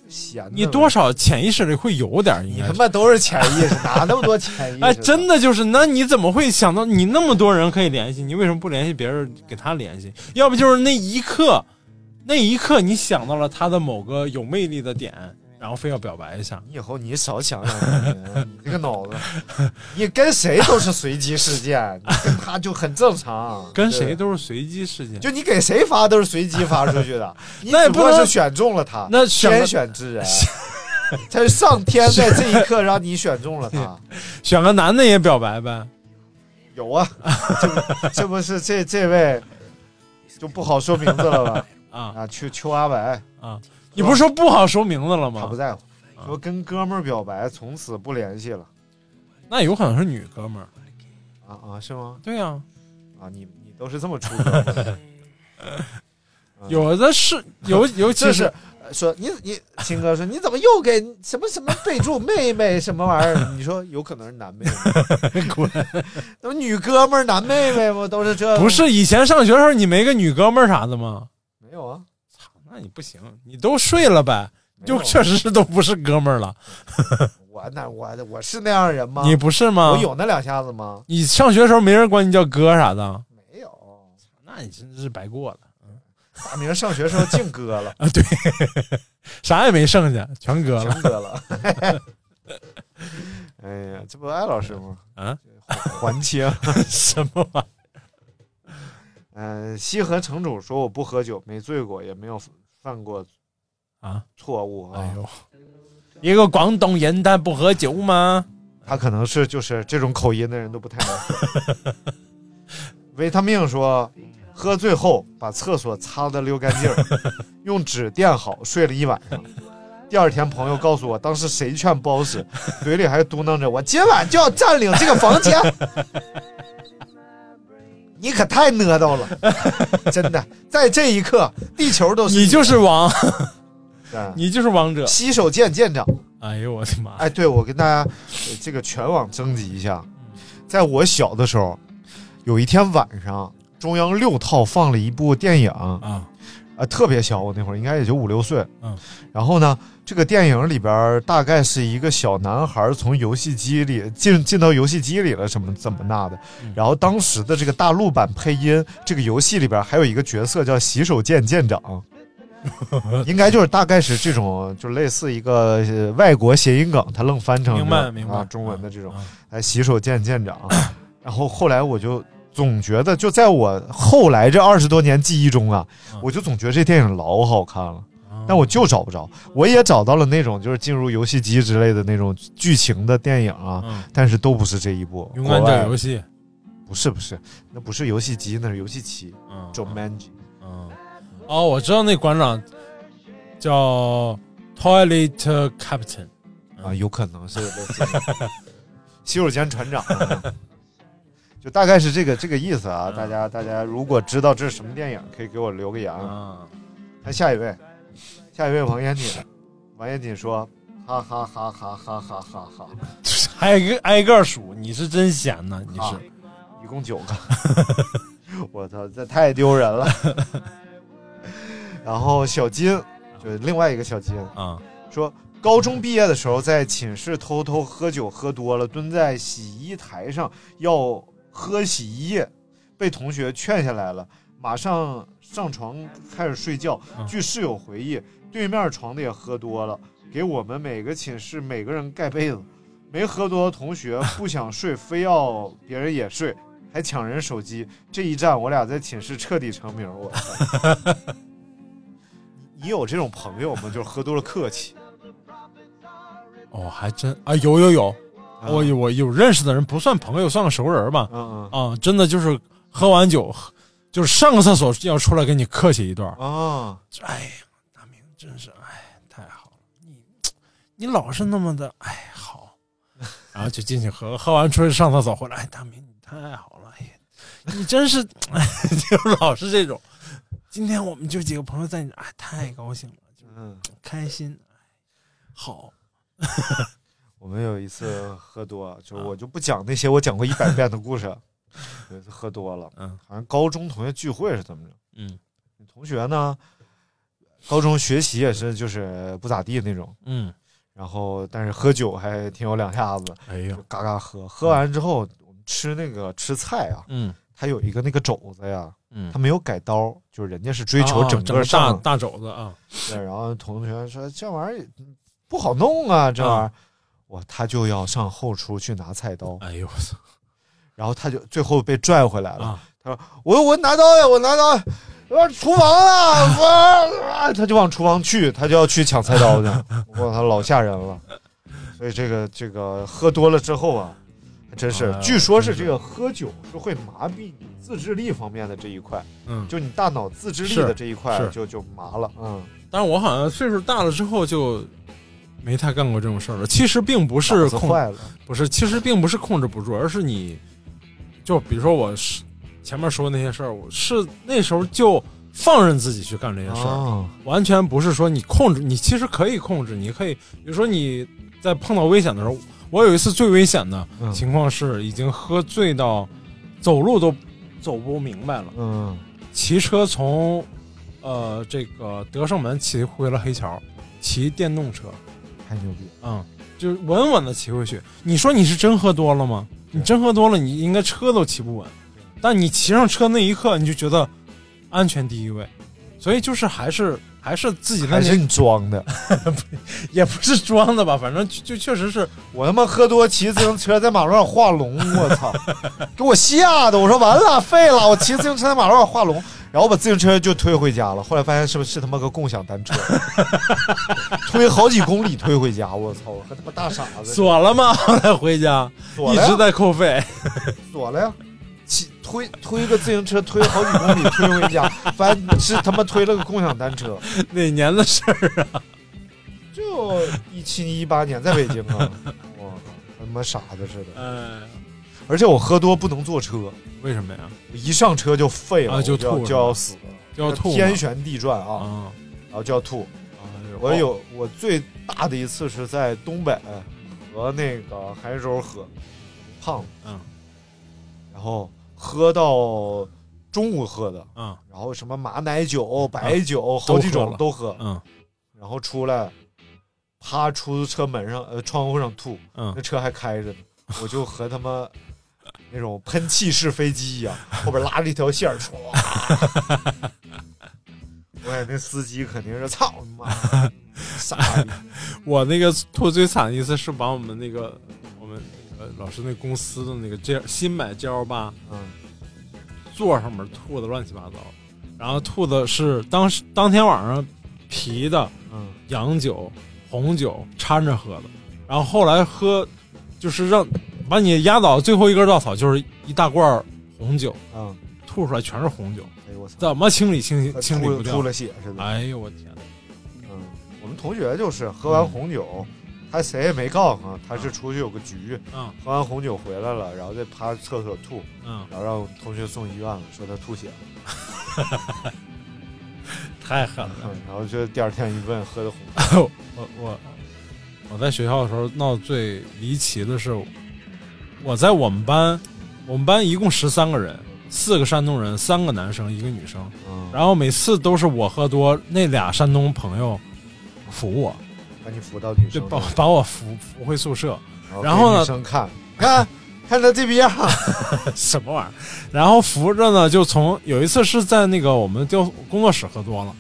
闲你多少潜意识里会有点你他。妈都是潜意识，哪那么多潜意识？哎，真的就是，那你怎么会想到你那么多人可以联系，你为什么不联系别人给他联系？要不就是那一刻，那一刻你想到了他的某个有魅力的点，然然后非要表白一下。你以后你少想想，你这个脑子，你跟谁都是随机事件，你跟他就很正常。跟谁都是随机事件，就你给谁发都是随机发出去的，那也不能是选中了他，那天选之人，他是上天在这一刻让你选中了他。选个男的也表白呗。有啊，这这不是这这位就不好说名字了吧？啊啊，邱邱阿白，啊！你不是说不好说名字了吗？他不在乎，说跟哥们儿表白，从此不联系了。那有可能是女哥们儿。啊啊，是吗？对呀、啊，你你都是这么出的，有的是有尤其是呃说你你秦哥说你怎么又给什么什么备注妹妹什么玩意儿？你说有可能是男妹妹，滚，那不女哥们儿男妹妹吗？都是这不是以前上学的时候你没个女哥们儿啥的吗？没有啊？那你不行，你都睡了呗，就确实是都不是哥们儿了。我那我我是那样人吗？你不是吗？我有那两下子吗？你上学的时候没人管你叫哥啥的，没有。那你真是白过了大明上学时候净哥了，啊！对，啥也没剩下，全哥了全割了。哎呀，这不艾老师吗？啊！还清。什么玩意儿嗯，西河城主说我不喝酒，没醉过，也没有犯过啊？错误啊。哎呦，一个广东人他不喝酒吗？他可能是就是这种口音的人都不太能喝。维他命说，喝醉后把厕所擦得溜干净，用纸垫好，睡了一晚上。第二天，朋友告诉我，当时谁劝不好使，嘴里还嘟囔着：“我今晚就要占领这个房间。”你可太 ner 叨了，真的，在这一刻，地球都是你就是王，你就是王者。洗手舰舰长。哎呦我的妈！哎，对，我跟大家、呃这个全网征集一下，在我小的时候，有一天晚上，中央六套放了一部电影，啊、啊，特别小，我那会儿应该也就五六岁，嗯，然后呢，这个电影里边大概是一个小男孩从游戏机里进进到游戏机里了，什么怎么那的，嗯然后当时的这个大陆版配音，这个游戏里边还有一个角色叫洗手间舰长。应该就是大概是这种，就类似一个呃外国谐音梗，他愣翻成明白明白啊中文的这种啊，哎洗手间舰长。然后后来我就总觉得，就在我后来这二十多年记忆中啊，嗯。我就总觉得这电影老好看了，啊但我就找不着。我也找到了那种就是进入游戏机之类的那种剧情的电影啊，嗯，但是都不是这一部。勇敢者游戏，不是不是，那不是游戏机，那是游戏棋。嗯，Jumanji 嗯，哦，我知道那馆长叫 Toilet Captain，啊，有可能是 洗手间船长啊，就大概是这个这个意思啊。大家大家如果知道这是什么电影，可以给我留个言啊。啊，看下一位，下一位王彦锦，王彦锦说：哈哈哈哈哈哈哈哈，挨个挨个数，你是真闲呐，你啊是一共九个，我操，这太丢人了。然后小金，就是另外一个小金，啊，说高中毕业的时候在寝室偷偷喝酒喝多了，蹲在洗衣台上要喝洗衣液，被同学劝下来了，马上上床开始睡觉。嗯据室友回忆，对面床的也喝多了，给我们每个寝室每个人盖被子。没喝多的同学不想睡，非要别人也睡，还抢人手机。这一战，我俩在寝室彻底成名。我操！你有这种朋友吗？就是喝多了客气。哦，还真啊，有有有，啊我有我有认识的人，不算朋友，算个熟人吧。嗯啊，真的就是喝完酒，就是上个厕所要出来跟你客气一段。嗯啊，哎呀，大明真是哎，太好了，你你老是那么的哎好，然后就进去喝，喝完出去上厕所回来，哎，大明你太好了，哎呀，你真是哎，就老是这种。今天我们就几个朋友在你这儿，哎，太高兴了，就是，开心，哎好，我们有一次喝多，就我就不讲那些我讲过一百 遍的故事。有一次喝多了，嗯。好像高中同学聚会是怎么着？嗯。同学呢，高中学习也是就是不咋地那种，嗯，然后但是喝酒还挺有两下子，哎呀，嘎嘎喝。喝完之后，我们吃那个吃菜啊，嗯。它有一个那个肘子呀，嗯。它，没有改刀，就是人家是追求啊整个大上。大肘子啊，对，然后同学说这玩意儿不好弄啊，这玩意儿啊。我他就要上后厨去拿菜刀，哎呦我操 然后他就最后被拽回来了。啊！他说：“我我拿刀呀，我拿刀，我厨房 啊！”我他就往厨房去，他就要去抢菜刀去。我操，老吓人了。所以这个这个喝多了之后啊，还真是哎，据说是这个喝酒是会麻痹你自制力方面的这一块，嗯，就你大脑自制力的这一块就就麻了。嗯，但是我好像岁数大了之后就没太干过这种事儿了。其实并不是控，坏了。不是，其实并不是控制不住，而是你，就比如说我是前面说的那些事儿，我是那时候就放任自己去干这些事儿，啊，完全不是说你控制，你其实可以控制，你可以，比如说你在碰到危险的时候，我有一次最危险的嗯情况是已经喝醉到走路都走不明白了，嗯骑车从呃这个德胜门骑回了黑桥，骑电动车，太牛逼。嗯，就是稳稳的骑回去。你说你是真喝多了吗？你真喝多了，你应该车都骑不稳。但你骑上车那一刻，你就觉得安全第一位，所以就是还是还是自己的那还是你装的？也不是装的吧，反正就就确实是我他妈喝多骑自行车在马路上画龙，我操，给我吓的！我说完了，废了！我骑自行车在马路上画龙，然后我把自行车就推回家了。后来发现是不是是他妈个共享单车，推好几公里推回家，我操，和他妈大傻子锁了吗？后来回家锁了一直在扣费。锁了呀。骑推推个自行车推好几公里推回家，发现是他妈推了个共享单车。哪年的事儿啊？就一七一八年在北京啊，我靠，他妈傻子似的。哎，而且我喝多不能坐车，为什么呀？我一上车就废了，啊就吐就要死了，就要吐天旋地转啊，啊！然后就要吐。哎我有我最大的一次是在东北和那个海州喝，胖子，嗯，然后喝到中午喝的，嗯。然后什么马奶酒、白酒，都好几种都喝，嗯。然后出来，趴出租车门上呃窗户上吐，嗯。那嗯，车还开着呢，我就和他妈那种喷气式飞机一样，后边拉着一条线儿，唰。我感觉那司机肯定是操你妈，傻逼！我那个吐最惨的一次是把我们那个我们那个老师那公司的那个 G 新买 G L 八嗯，座上面吐的乱七八糟，然后吐的是当时当天晚上啤的嗯洋酒、红酒掺着喝的，然后后来喝就是让把你压倒最后一根稻草，就是一大罐红酒，嗯，吐出来全是红酒，哎呦我操，怎么清理清理清理不掉吐吐？了血似的。哎呦我天哪！嗯，我们同学就是喝完红酒，他谁也没告诉他，他是出去有个局，嗯喝完红酒回来了，然后再趴厕所吐，嗯，然后让同学送医院了，说他吐血了，太狠了。嗯然后就第二天一问，喝的红，我我我在学校的时候闹最离奇的是，我在我们班，我们班一共十三个人，四个山东人，三个男生，一个女生。嗯，然后每次都是我喝多，那俩山东朋友扶我，把你扶到女就把生那儿，把我扶扶回宿舍，然然后呢给女生看，看 看他这逼样，什么玩意儿？然后扶着呢，就从有一次是在那个我们就工作室喝多了，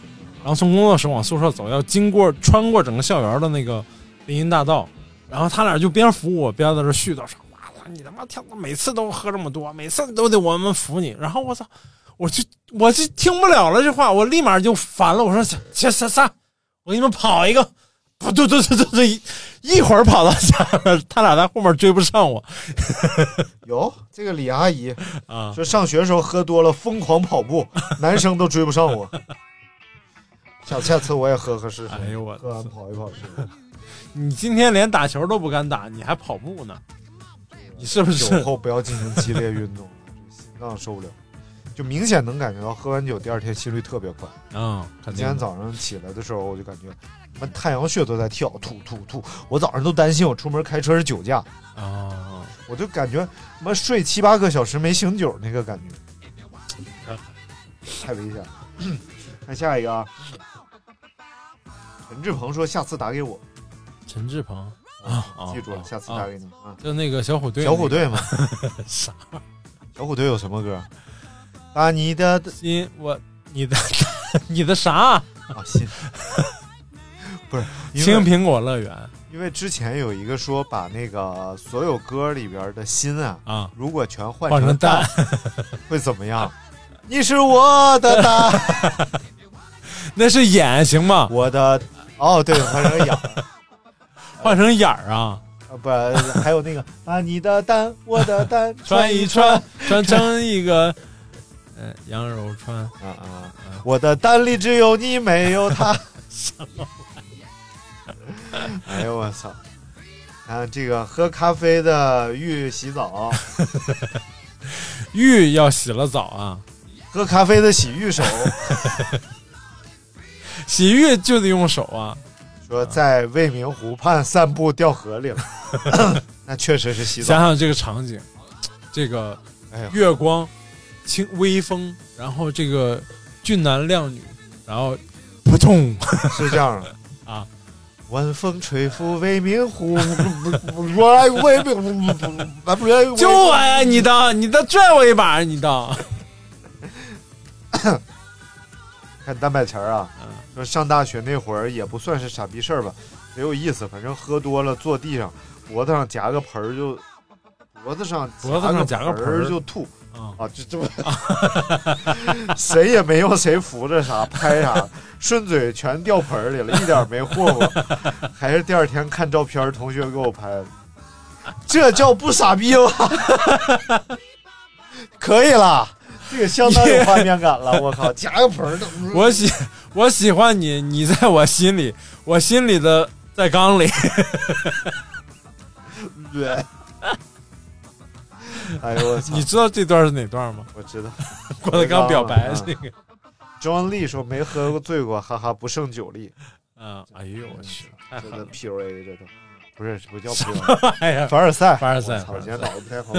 然后从工作室往宿舍走，要经过穿过整个校园的那个林荫大道，然后他俩就边扶我边在这絮叨说：“哇操，你他妈跳，每次都喝这么多，每次都得我们扶你。”然后我操，我就我就听不了了这话，我立马就烦了，我说：“行行行行，我给你们跑一个。”不对对对对对，一一会儿跑到家了，他俩在后面追不上我有这个李阿姨啊！说上学的时候喝多了疯狂跑步，男生都追不上我。下下次我也喝喝试试，哎呦我喝完跑一跑试试。你今天连打球都不敢打，你还跑步呢？你是不是酒？后不要进行激烈运动，心脏受不了。就明显能感觉到喝完酒第二天心率特别快。嗯，今天早上起来的时候，我就感觉，他妈太阳穴都在跳，吐吐吐。我早上都担心我出门开车是酒驾，啊，我就感觉他妈睡七八个小时没醒酒那个感觉，太危险了。看下一个啊，陈志鹏说下次打给我，陈志鹏啊，啊记住了，啊下次打给你啊。就那个小虎队，小虎队嘛，啥？小虎队有什么歌？把你的心我你的你的啥？啊心，不是青苹果乐园因为之前有一个说把那个所有歌里边的心啊，啊，如果全换换成成蛋，会怎么样？你是我的蛋，那是眼行吗？我的哦，对，换成眼儿。换成眼儿啊，啊，不，还有那个把 你的单，我的单 穿一一穿穿，成一个，呃，羊肉串。啊啊！我的单里只有你，没有他。哎呦我操！看这个喝咖啡的浴洗澡，浴要洗了澡啊，喝咖啡的洗浴手，洗浴就得用手啊。说在未名湖畔散步掉河里了，那确实是洗澡。想想这个场景，这个月光，清微风，然后这个俊男靓女，然后扑通是这样的啊。晚风吹拂未名湖，我来未名湖，不来救我呀！你的，你的拽我一把，你的。看单摆钱儿啊，嗯说上大学那会儿也不算是傻逼事儿吧，贼有意思。反正喝多了，坐地上，脖子上夹个盆儿就，脖子上脖子上夹个盆盆儿儿就吐啊就，这这不，谁也没用谁扶着啥拍啥，顺嘴全掉盆儿里了，一点没霍霍。还是第二天看照片儿，同学给我拍的，这叫不傻逼吗？可以了。这个相当有画面感了，我靠，夹个盆儿都，我喜我喜欢你，你在我心里，我心里的在缸里。对。哎呦我操！你知道这段是哪段吗？我知道，郭德纲表白嗯这个。庄丽说没喝过醉过，哈哈，不胜酒力。嗯，哎呦我去，太这个！PUA 这都不是不叫 PUA，凡尔赛，凡尔赛我今天脑子不太好。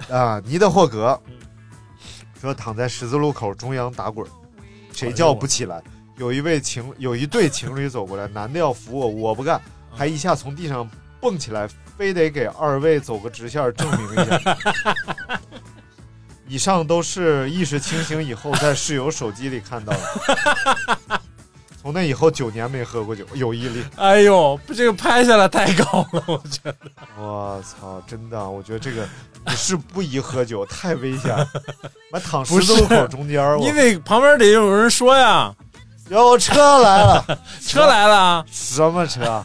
啊，尼德霍格说躺在十字路口中央打滚，谁叫不起来？有一位情有一对情侣走过来，男的要扶我，我不干，还一下从地上蹦起来，非得给二位走个直线证明一下。以上都是意识清醒以后在室友手机里看到的。从那以后九年没喝过酒，有毅力。哎呦，这个拍下来太高了，我觉得。我操，真的，我觉得这个你是不宜喝酒，太危险了。妈躺十字路口中间，我 你得旁边得有人说呀，有车来了，车来了，什么车？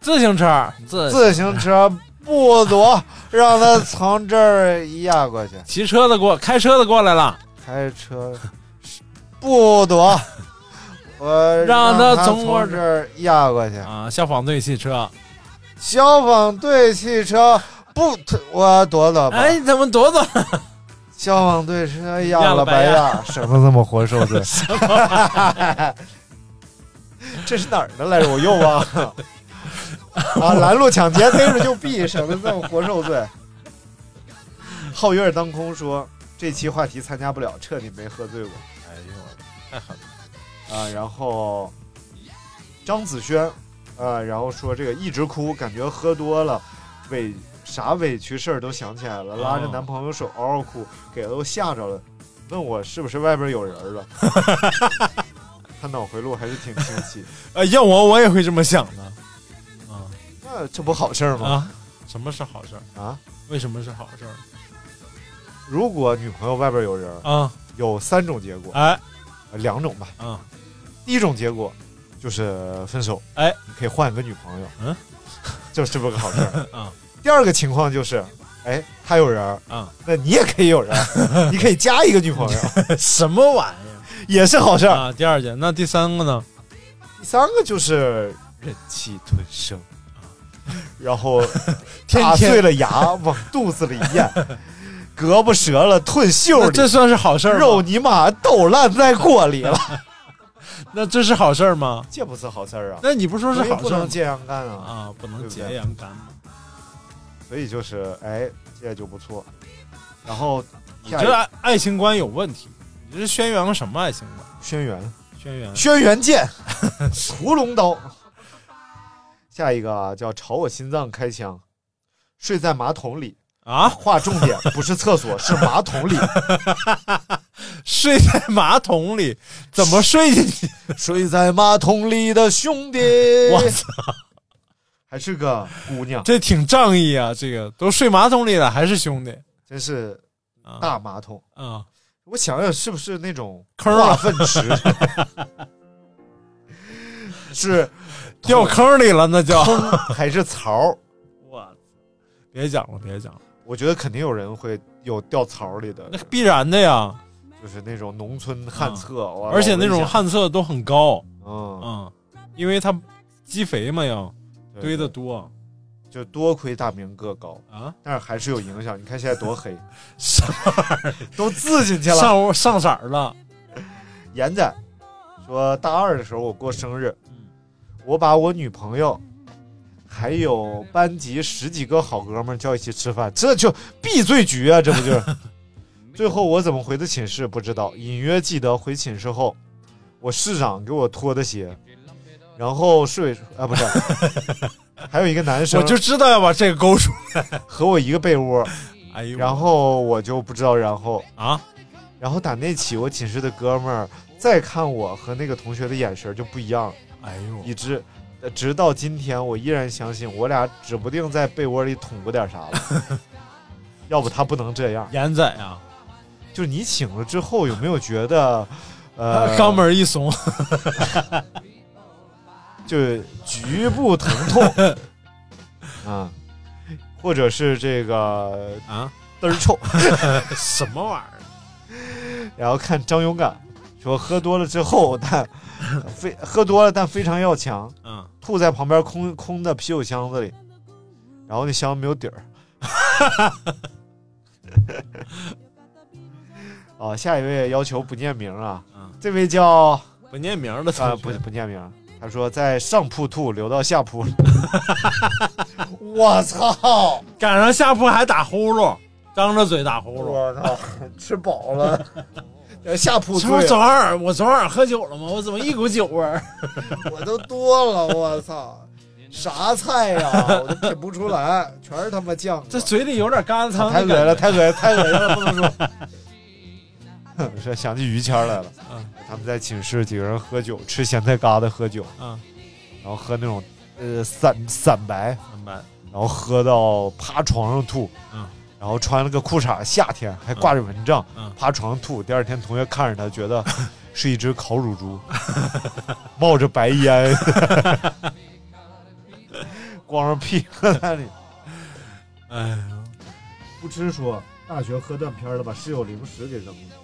自行车，自自行车不躲，让他从这儿压过去。骑车的过，开车的过来了，开车不躲，我让他他从我这儿压过去。啊！消防队汽车，消防队汽车不，我躲躲吧。哎，你怎么躲躲？消防队车压压了白压压，什么这么活受罪？这是哪儿的来着？我又忘了。啊，拦路抢劫，逮着就毙，省得这么活受罪。皓月当空说，这期话题参加不了，彻底没喝醉过哎呦，太狠了！啊。然后张子轩，啊，然后说这个一直哭，感觉喝多了，委啥委屈事儿都想起来了，拉着哦男朋友手嗷嗷哭，给都吓着了，问我是不是外边有人了。他脑回路还是挺清晰，呃，要我我也会这么想的。啊那这不好事儿吗？啊，什么是好事儿？啊，为什么是好事儿？如果女朋友外边有人，啊，有三种结果，哎，呃两种吧。啊，第一种结果就是分手，哎，你可以换一个女朋友，嗯，就是这么个好事儿。啊。第二个情况就是，哎，他有人啊，那你也可以有人，你可以加一个女朋友，什么玩意儿？也是好事儿。啊？第二件，那第三个呢？第三个就是忍气吞声，然后天打碎了牙往肚子里咽，胳膊折了吞袖里，这算是好事儿？肉你妈都烂在锅里了，那这是好事儿吗？这不是好事儿啊！那你不说是好事儿？不能这样干啊！啊，不能对不对解阳干吗？所以就是哎，这就不错。然后你这爱爱情观有问题，你这是宣扬什么爱情观？轩辕轩辕轩辕剑，屠龙刀。下一个啊，叫朝我心脏开枪，睡在马桶里。啊？划重点，不是厕所，是马桶里。睡在马桶里，怎么睡进去？睡在马桶里的兄弟，我操，还是个姑娘，这挺仗义啊！这个都睡马桶里了，还是兄弟真是啊大马桶。啊！我想想，是不是那种坑啊化粪池？是掉坑里了，那叫坑还是槽？我操！别讲了，别讲了，我觉得肯定有人会有掉槽里的那，必然的呀！就是那种农村旱厕，哇而且那种，旱厕都很高，嗯，嗯，因为它积肥嘛，要堆的多就多亏大明个高，啊。但是还是有影响。你看现在多黑，什么玩意儿？都渍进去了。上屋上色儿了？延仔说，大二的时候我过生日，嗯我把我女朋友还有班级十几个好哥们叫一起吃饭，这就闭罪局啊！这不就是？最后我怎么回的寝室不知道，隐约记得回寝室后，我室长给我脱的鞋，然后睡啊不是，还有一个男生我就知道要把这个勾出来。和我一个被窝，哎呦，然后我就不知道然后，啊，然后打那起我寝室的哥们儿再看我和那个同学的眼神就不一样了。哎呦，以致呃直到今天，我依然相信我俩指不定在被窝里捅过点啥了。要不他不能这样。严仔啊，就是你醒了之后，有没有觉得，呃，肛门一松，就是局部疼痛 啊，或者是这个啊，嘚儿臭。什么玩意儿？然后看张勇敢说，喝多了之后，但非喝多了但非常要强，嗯，吐在旁边空空的啤酒箱子里，然后那箱子没有底儿。啊，下一位要求不念名啊，嗯这位叫不念名的啊不不念名，他说在上铺吐流到下铺，我操！赶上下铺还打呼噜，张着嘴打呼噜。我操，吃饱了，下铺是不是醉昨晚我昨晚喝酒了吗？我怎么一股酒味儿？我都多了，我操，啥菜呀，我都品不出来，全是他妈酱。这嘴里有点干汤，太恶心了，太恶心，太恶心了，不能说。说想起于谦来了，嗯他们在寝室几个人喝酒，吃咸菜疙瘩喝酒，嗯，然后喝那种呃散散白，散白。然后喝到趴床上吐，嗯，然后穿了个裤衩，夏天还挂着蚊帐，嗯趴床上吐。第二天同学看着他，觉得是一只烤乳猪，冒着白烟，光着屁股在里。哎呦，不吃说，大学喝断片了，把室友零食给扔了，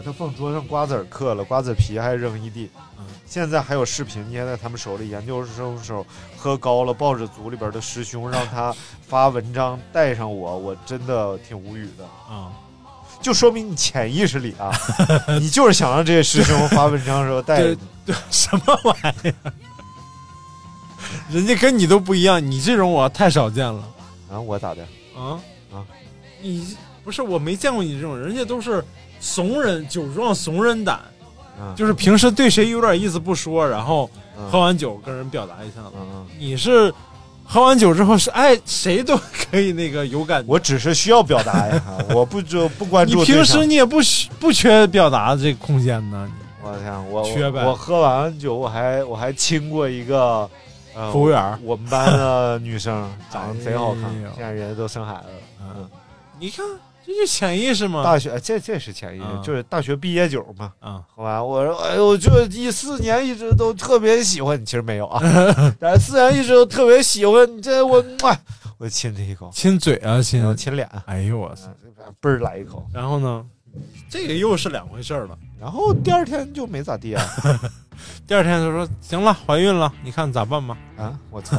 把他放桌上瓜子儿嗑了，瓜子皮还扔一地。嗯现在还有视频捏在他们手里。研究生时候喝高了，抱着组里边的师兄让他发文章带上我，我真的挺无语的。啊，就说明你潜意识里啊，你就是想让这些师兄发文章的时候带着对你。对，什么玩意儿？人家跟你都不一样，你这种我太少见了啊，我咋的？啊啊！你不是我没见过你这种，人家都是怂人酒壮怂人胆，嗯，就是平时对谁有点意思不说，然后嗯。喝完酒跟人表达一下子。嗯嗯，你是喝完酒之后是哎，谁都可以那个有感觉。我只是需要表达呀，我不就不关你注对象。平时你也不需不缺表达这个空间呢，我天，我缺呗。我我喝完酒，我还我还亲过一个呃服务员儿。我们班的女生，长得贼好看哎呦，现在人家都生孩子了。嗯，你看这就潜意识嘛。大学这这是潜意识，嗯就是大学毕业酒嘛。啊，好吧我说，哎呦，就一四年一直都特别喜欢你，其实没有啊，但是四年一直都特别喜欢你，这我哇，我亲他一口，亲嘴啊，亲亲脸，哎呦我操！嗯嘣儿来一口，然后呢，这个又是两回事儿了。然后第二天就没咋地啊。第二天就说行了，怀孕了，你看咋办吧？啊，我操！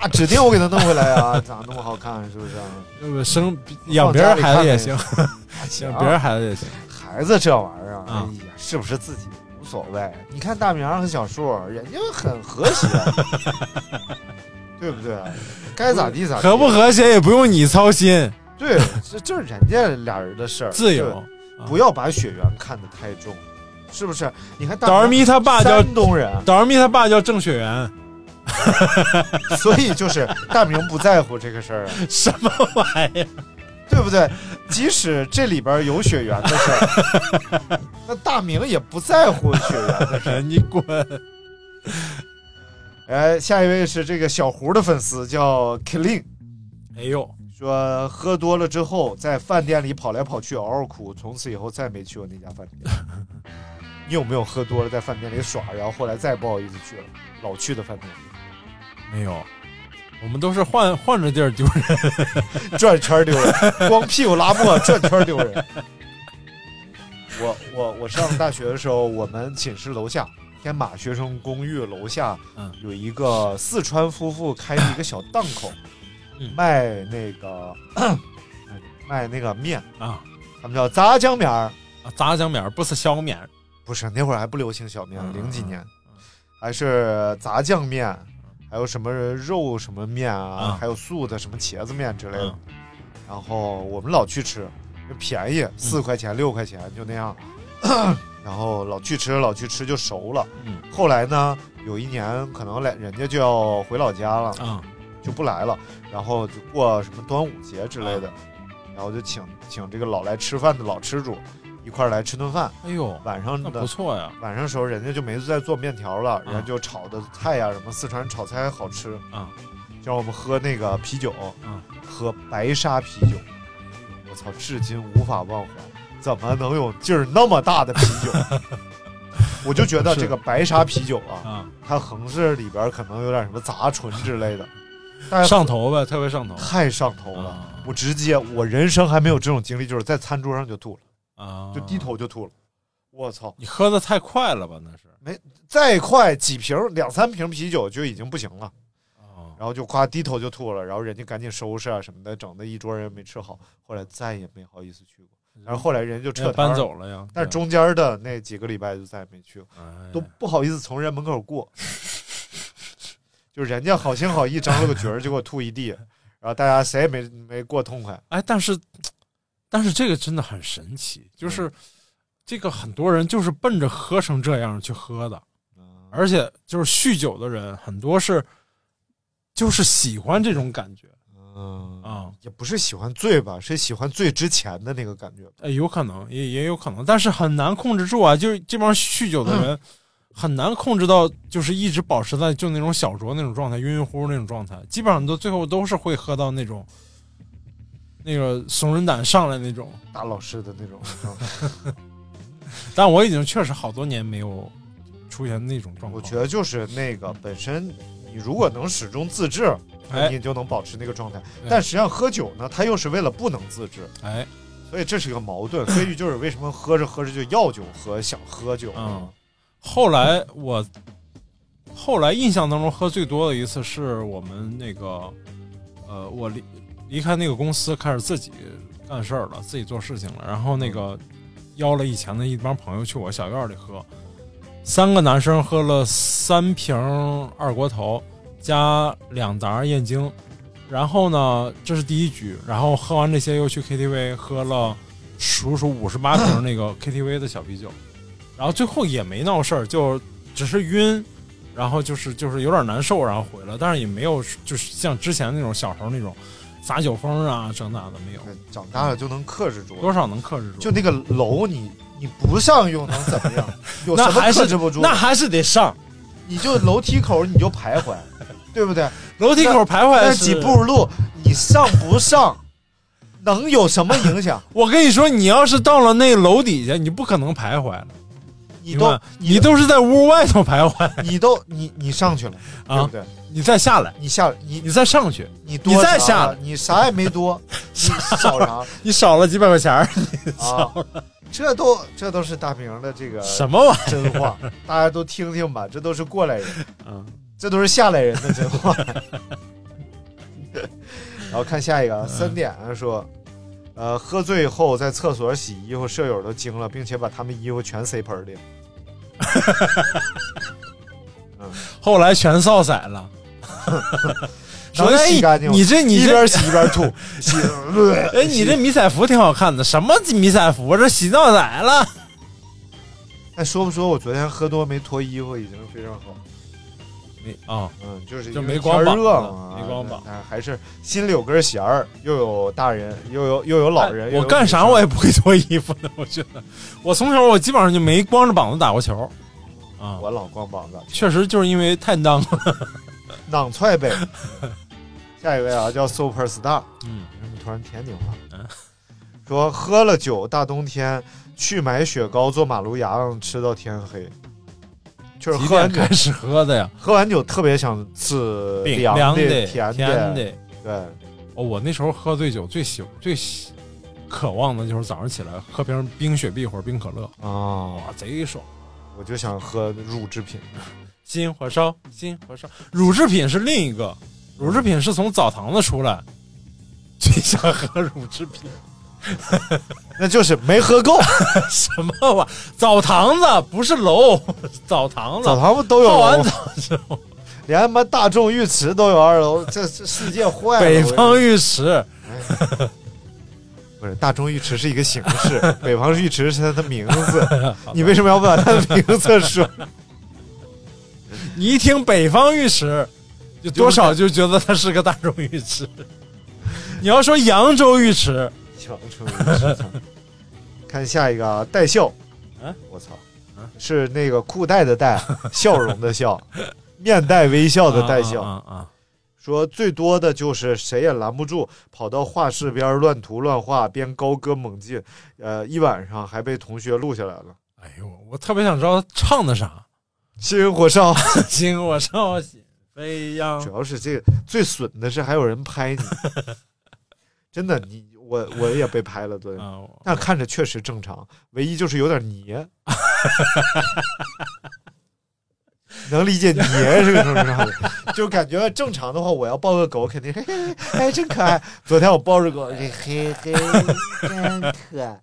啊，指定我给他弄回来啊！长得那么好看，是不是啊？要不生养别人孩子也行，行养别人孩子也行。孩子这玩意儿啊，哎啊呀，是不是自己无所谓？你看大明和小树，人家很和谐，对不对？该咋地咋地。和不？和谐也不用你操心，对，这这是人家俩人的事儿，自由。不要把血缘看得太重，是不是？你看大导儿咪他爸叫山东人，导儿咪他爸叫郑雪原，所以就是大明不在乎这个事儿啊。什么玩意儿？对不对？即使这里边有血缘的事儿，那大明也不在乎血缘的事儿。你滚！哎，下一位是这个小胡的粉丝，叫 Killing，哎呦，说喝多了之后在饭店里跑来跑去，嗷嗷哭，从此以后再没去过那家饭店。你有没有喝多了在饭店里耍，然后后来再不好意思去了，老去的饭店？没有，我们都是换换着地儿丢人。转圈丢人，光屁股拉磨，转圈丢人。我我我上大学的时候，我们寝室楼下天马学生公寓楼下，嗯。有一个四川夫妇开的一个小档口，嗯。卖那个 卖那个面，啊。他们叫杂酱面儿，啊，炸酱面儿不是小面儿，不是那会儿还不流行小面，嗯零几年，还是杂酱面，还有什么肉什么面啊啊，还有素的什么茄子面之类的。嗯。然后我们老去吃，便宜，四块钱六块钱就那样。然后老去吃，老去吃就熟了。嗯。后来呢，有一年可能来人家就要回老家了，啊。就不来了，然后就过什么端午节之类的，然后就请请这个老来吃饭的老吃主一块儿来吃顿饭。哎呦，晚上的不错呀晚上时候人家就没在做面条了，人家啊就炒的菜呀、什么四川炒菜好吃，啊就让我们喝那个啤酒，啊！喝白沙啤酒。我操，至今无法忘怀，怎么能有劲儿那么大的啤酒？我就觉得这个白沙啤酒啊，啊，它横是里边可能有点什么杂醇之类的，但上头呗，特别上头太上头了。啊我直接，我人生还没有这种经历，就是在餐桌上就吐了，啊，就低。头就吐了。我操！你喝的太快了吧？那是没再快几瓶两三瓶啤酒就已经不行了，啊然后就夸低头就吐了，然后人家赶紧收拾啊什么的，整的一桌人没吃好，后来再也没好意思去过。然后后来人就撤走了呀。但是中间的那几个礼拜就再也没去过，哎都不好意思从人门口过。就是人家好心好意张了个局儿，结果吐一地，然后大家谁也没没过痛快。哎，但是但是这个真的很神奇，嗯就是这个很多人就是奔着喝成这样去喝的，嗯而且就是酗酒的人很多是就是喜欢这种感觉嗯啊，也不是喜欢醉吧，是喜欢醉之前的那个感觉。哎，有可能也也有可能，但是很难控制住啊，就是这帮酗酒的人。很难控制到，就是一直保持在就那种小酌那种状态，晕晕乎乎那种状态，基本上都最后都是会喝到那种，那个怂人胆上来那种。大老师的那种 状态。但我已经确实好多年没有出现那种状况。我觉得就是那个本身，你如果能始终自制，哎你就能保持那个状态。对但实际上喝酒呢，它又是为了不能自制，哎，所以这是一个矛盾。所以就是为什么喝着喝着就要酒喝，想喝酒。嗯，后来我后来印象当中喝最多的一次是我们那个呃，我离开那个公司，开始自己干事儿了，自己做事情了。然后那个邀了以前的一帮朋友去我小院里喝，三个男生喝了三瓶二锅头加两打燕京。然后呢，这是第一局，然后喝完这些又去 KTV 喝了数数五十八瓶那个 KTV 的小啤酒，然后最后也没闹事儿，就只是晕，然后就是就是有点难受，然后回来，但是也没有就是像之前那种小时候那种撒酒疯啊这那的没有，长大了就能克制住。多少能克制住。就那个楼，你你不上又能怎么样？有什么那还是克制不住？那还是得上你就楼梯口你就徘徊，对不对？楼梯口徘徊是那几步路你上不上，能有什么影响？我跟你说，你要是到了那楼底下，你不可能徘徊了。你都你都是在屋外头徘徊，你都你你上去了，对啊不对？你再下来，你下你你再上去，你多你再啥下来你啥也没多，你少啥 你少了几百块钱儿，啊？这都这都是大明的这个什么玩意儿？真话，大家都听听吧，这都是过来人，嗯，这都是下来人的真话。然后看下一个啊，三点说，呃，喝醉后在厕所洗衣服，舍友都惊了，并且把他们衣服全塞盆里。后来全扫色了。说能哎洗干净吗你这你这一边洗一边吐，洗。哎，你这迷彩服挺好看的，什么迷彩服？这洗澡来了。哎，说不说我昨天喝多没脱衣服已经非常好。没啊，嗯，就是就没光膀没光膀但还是心里有根弦儿，又有大人，又有又有老人，哎我干啥我也不会脱衣服的。我觉得，我从小我基本上就没光着膀子打过球。啊，我老光膀子，确实就是因为太脏了。囊踹呗。下一位啊，叫 Super Star，嗯，为什么突然天津话？嗯说喝了酒，大冬天去买雪糕，坐马路牙子吃到天黑，就是喝完酒开始喝的呀？喝完酒特别想吃凉凉的、甜甜的。对，哦，我那时候喝醉酒最喜最喜渴望的就是早上起来喝瓶冰雪碧或者冰可乐，啊，哇，贼爽！我就想喝乳制品。心火烧，心火烧。乳制品是另一个，乳制品是从澡堂子出来，最想喝乳制品。那就是没喝够，什么玩意？澡堂子不是楼，澡堂子。澡堂子都有泡完楼澡之后，连他妈大众浴池都有二楼，这这世界坏了。北方浴池，不是大众浴池是一个形式，北方浴池是它的名字。你为什么要把它的名字说？你一听北方浴池，就多少就觉得它是个大众浴池。你要说扬州浴池，扬州浴池。看下一个啊，带笑。啊我操，是那个裤带的带，笑容的笑，面带微笑的带笑。啊啊啊！说最多的就是谁也拦不住，跑到画室边乱涂乱画，边高歌猛进，呃，一晚上还被同学录下来了。哎呦，我特别想知道他唱的啥。心火烧，心火烧心飞扬主。要是这个最损的是还有人拍你，真的，你我我也被拍了对，啊，但看着确实正常，唯一就是有点黏。能理解黏是个正常的，就感觉正常的话，我要抱个狗，肯定嘿嘿，哎，真可爱。昨天我抱着狗，嘿嘿嘿，真可爱。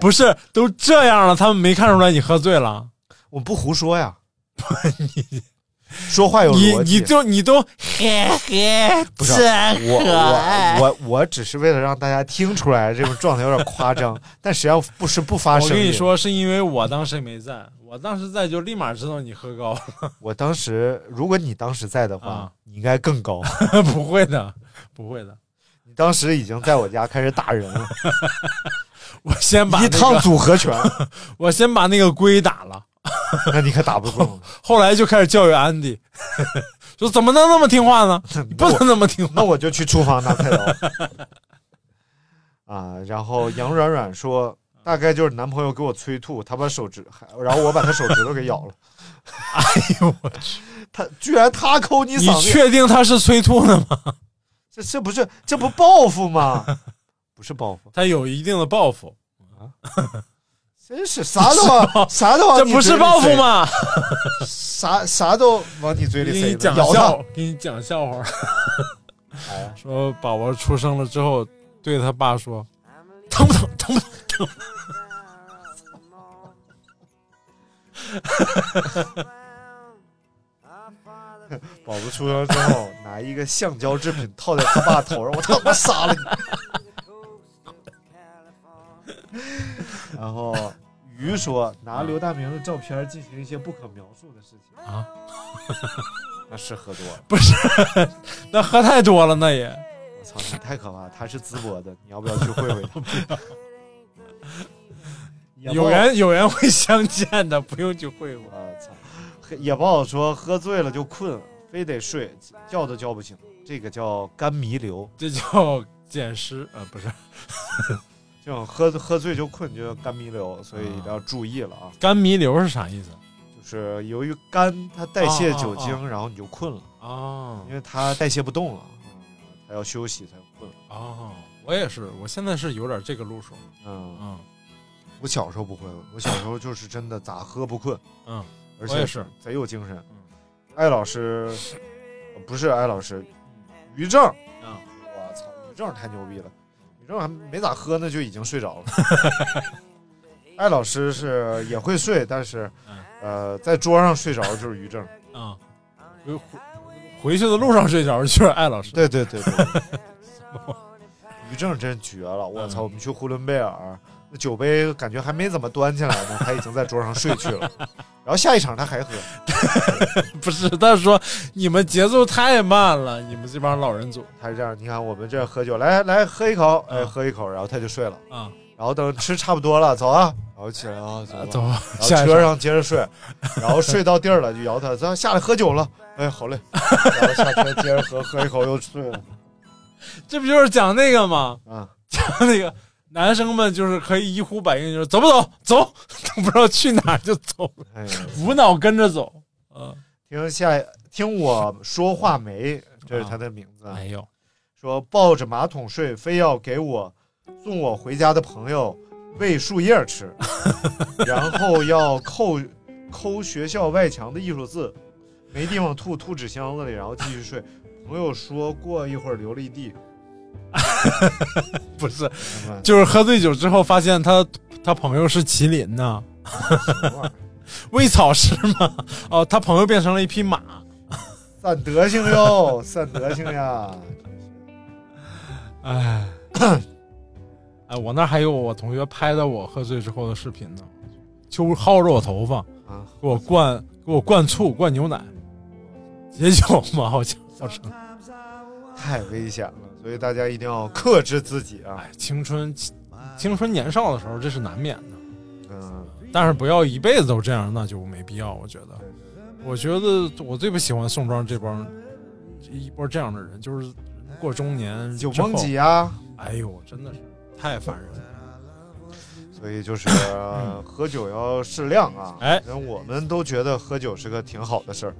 不是都这样了，他们没看出来你喝醉了？我不胡说呀，说话有你逻辑。你就你都嘿嘿，不是我我我我只是为了让大家听出来这种状态有点夸张，但实际上不是不发我声我。跟你说，是因为我当时没在，我当时在就立马知道你喝高了。我当时如果你当时在的话，啊你应该更高。不会的，不会的。你当时已经在我家开始打人了，我先把、一那个、趟组合拳，我先把那个龟打了，那你可打不动。后来就开始教育安迪，说怎么能那么听话呢？你不能那么听话。那我就去厨房拿菜刀。啊，然后杨软软说，大概就是男朋友给我催吐，他把手指，还然后我把他手指头给咬了。哎呦我去！他居然他抠你你嗓子，确定他是催吐的吗？这这不是这不报复吗？不是报复，他有一定的报复，真是啥都往 啥都往这不是？报复吗？啥啥都往你嘴里塞给你，讲笑，给你讲笑话。说宝宝出生了之后，对他爸说：“疼不疼？疼不疼？”宝宝出生之后，拿一个橡胶制品套在他爸头上，我他妈杀了你！然后鱼说拿刘大明的照片进行一些不可描述的事情啊，那是喝多了。不是，那喝太多了，那也我操，你太可怕！他是淄博的，你要不要去会会他？有缘有缘会相见的，不用去会会。我操！野豹说喝醉了就困，非得睡，叫都叫不醒，这个叫干弥留。这叫捡尸，啊，不是这种喝喝醉就困，就叫肝弥留，所以一定要注意了啊！肝弥留是啥意思？就是由于肝它代谢酒精，啊然后你就困了，啊因为它代谢不动了，嗯它要休息才困。啊！我也是，我现在是有点这个路数，嗯，嗯。我小时候不会，我小时候就是真的咋喝不困，嗯，而且是。贼有精神。嗯。艾老师呃不是艾老师，于正，嗯，我操，于正太牛逼了，于正还没咋喝呢就已经睡着了。艾老师是也会睡，但是嗯呃在桌上睡着就是于正。嗯，回回回去的路上睡着就是艾老师，对对对对，于 正真绝了！我操，我们去呼伦贝尔那酒杯感觉还没怎么端起来呢，他已经在桌上睡去了。然后下一场他还喝，不是，他说你们节奏太慢了，你们这帮老人组他是这样，你看我们这喝酒，来来喝一口，哎，啊喝一口，然后他就睡了。啊，然后等吃差不多了，走啊，然后起来啊，走啊。下车上接着睡，然后睡到地儿了就摇他，咱下来喝酒了。哎，好嘞，然后下车接着喝，喝一口又睡了。这不就是讲那个吗？啊，讲那个男生们就是可以一呼百应，就是走不走，走，都不知道去哪儿就走，无脑跟着走。嗯，听下听我说话没？这是他的名字啊。没有，说抱着马桶睡，非要给我送我回家的朋友喂树叶吃，然后要扣抠学校外墙的艺术字，没地方吐，吐纸箱子里，然后继续睡。朋友说过一会儿流了一地，不是，就是喝醉酒之后发现他他朋友是麒麟呢，喂草吃吗。哦，他朋友变成了一匹马。散德性哟，散德性呀！哎，哎，我那还有我同学拍的我喝醉之后的视频呢，就薅着我头发，啊，给我灌给我灌醋灌牛奶，解酒嘛，好像好像。太危险了，所以大家一定要克制自己啊！哎，青春青春年少的时候，这是难免的，嗯，但是不要一辈子都这样，那就没必要。我觉得，我觉得我最不喜欢宋庄这帮一波这样的人，就是过中年酒蒙几啊！哎呦，真的是太烦人了。所以就是、呃喝酒要适量啊。哎我们都觉得喝酒是个挺好的事儿，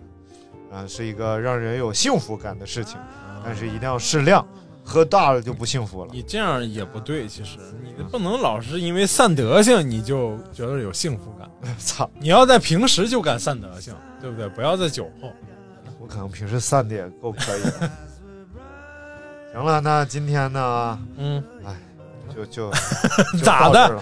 啊，是一个让人有幸福感的事情，但是一定要适量，喝大了就不幸福了。你这样也不对，其实你不能老是因为散德性你就觉得有幸福感，操，你要在平时就敢散德性，对不对？不要在酒后。我可能平时散的也够可以的。行了，那今天呢，嗯，哎就 就咋的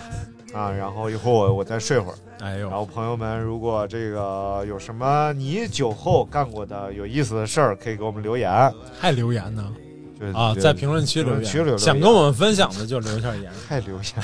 啊？然后一会儿我我再睡会儿。哎呦，然后朋友们，如果这个有什么你酒后干过的有意思的事儿，可以给我们留言。还留言呢就是啊，在评论区留言，想跟我们分享的就留下言。太留下，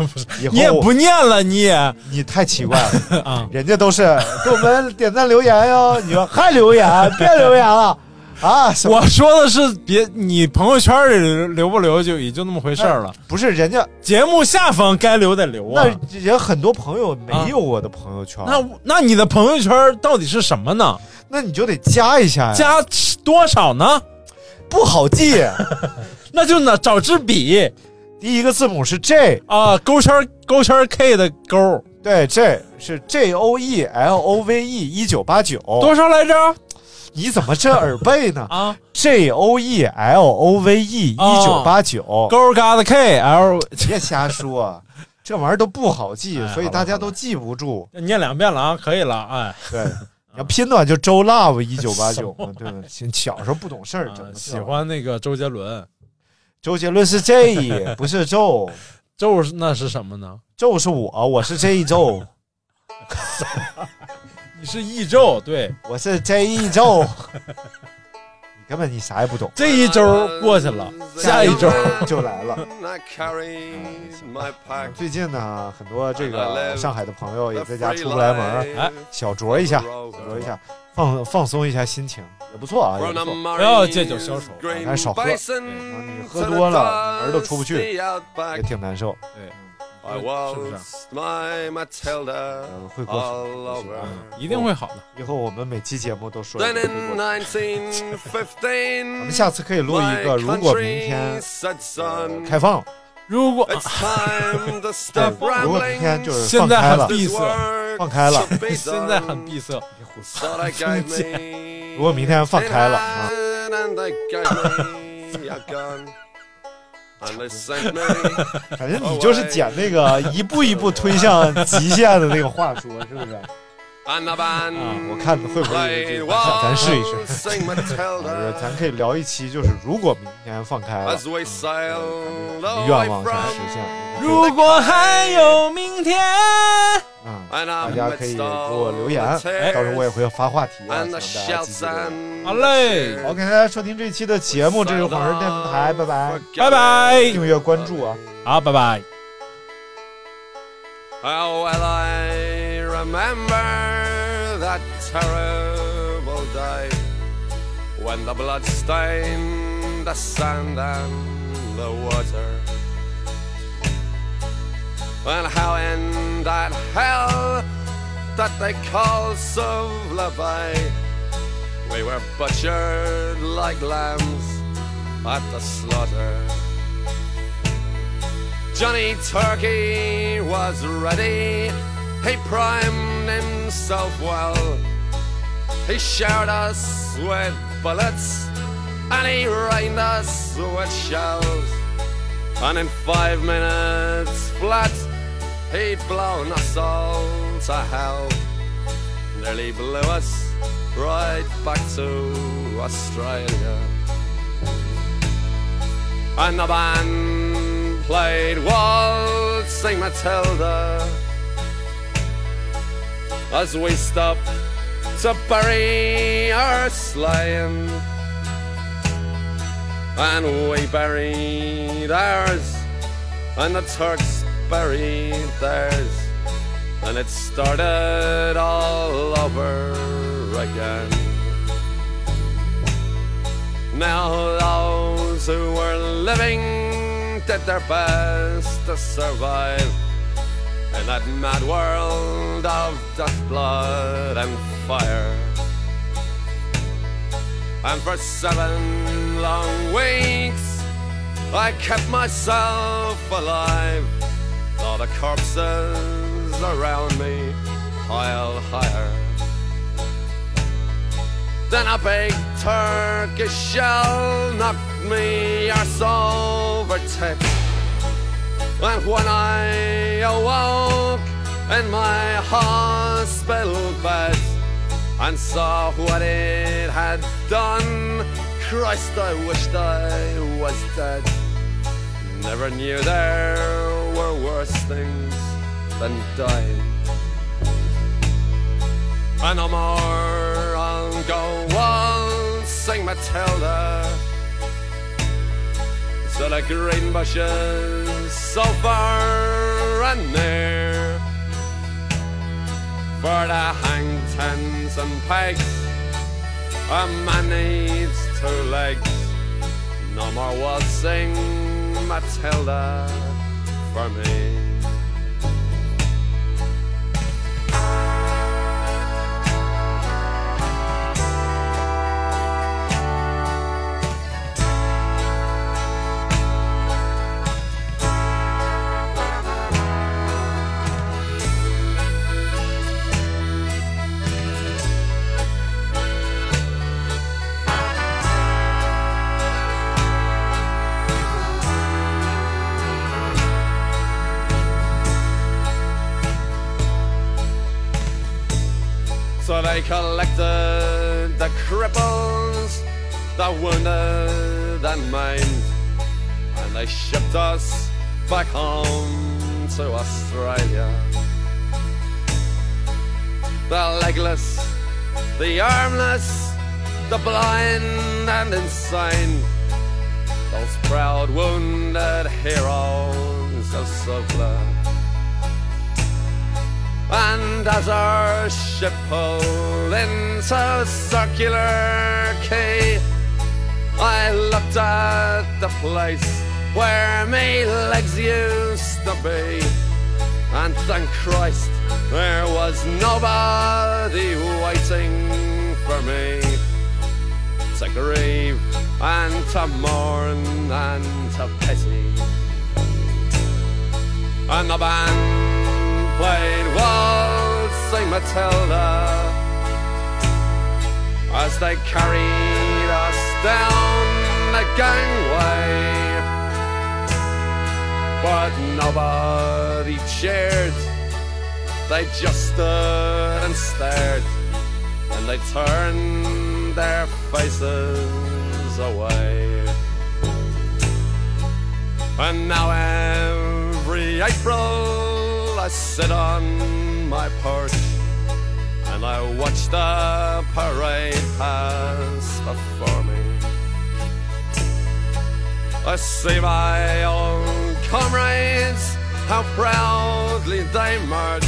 你也不念了，你也你太奇怪了。啊，人家都是给我们点赞留言哟，你说还留言，别留言了啊！我说的是别你朋友圈里留不留就也就那么回事儿了，不是人家节目下方该留得留啊。那人很多朋友没有我的朋友圈，那那你的朋友圈到底是什么呢？那你就得加一下呀，加多少呢？不好记。那就呢找支笔。第一个字母是 J，啊，勾圈勾圈 K 的勾，对，J 是 J O E L O V E 一九八九，多少来着？你怎么这耳背呢？啊，？J O E L O V E 一九八九，勾嘎子 K L，别瞎说，这玩意儿都不好记哎，所以大家都记不住。念两遍了啊，可以了，哎，对，你要拼的话就周 Love 一九八九嘛，对吧？小时候不懂事儿，喜欢那个周杰伦，周杰伦是 J，不是周，周是那是什么呢？周是我，我是 J 周，你是一周，对，我是 J 周，你根本你啥也不懂，这一周过去了，下一周就来了。最近呢，很多这个上海的朋友也在家出不来门儿，哎小酌一下，小酌一下，放放松一下心情，也不错啊，也不错。不要借酒消愁。还少喝，你喝多了门都出不去，也挺难受。对，I was my Matilda，会过去，一定会好的。以后我们每期节目都说。咱 我们下次可以录一个，如果明天开放，如果 如果明天就是放开了，闭塞，放开了，现在很闭塞。如果明天放开了啊。反正 你就是捡那个一步一步推向极限的那个话说是不是？啊我看会不会咱试一试。咱可以聊一期就是如果明天放开了愿望想实现。如果还有明天啊大家可以给我留言到时候我也会发话题啊，希望大家积极留言。好嘞感谢大家收听这一期的节目，这是晃神电台，拜拜，拜拜订阅关注啊。好，拜拜。How well I remember that terrible day when the blood stained the sand and the water. And how in that hell that they call Suvla we were butchered like lambs at the slaughter. Johnny Turkey was ready. He primed himself well. He showered us with bullets and he rained us with shells. And in five minutes flat, he'd blown us all to hell. Nearly blew us right back to Australia. And the band played Waltzing Matilda as we stopped to bury our slain. And we buried ours, and the Turks buried theirs, and it started all over again. Now those who were living did their best to survive in that mad world of dust, blood, and fire. And for seven long weeks, I kept myself alive. All the corpses around me pile higher. Then a big Turkish shell knocked me arse over tip. And when I awoke in my hospital bed and saw what it had done, Christ, I wished I was dead. Never knew there worse things than dying. And no more I'll go waltzing Matilda So the green bushes so far and near. For the hang tens and pegs, a man needs two legs. No more waltzing Matilda for me. They collected the cripples, the wounded and maimed, and they shipped us back home to Australia. The legless, the armless, the blind and insane, those proud wounded heroes of Suvla. And as our ship pulled into circular quay, I looked at the place where my legs used to be. And thank Christ there was nobody waiting for me to grieve and to mourn and to pity. And the band played Waltzing Matilda as they carried us down the gangway. But nobody cheered, they just stood and stared, and they turned their faces away. And now every April I sit on my porch and I watch the parade pass before me. I see my old comrades how proudly they march,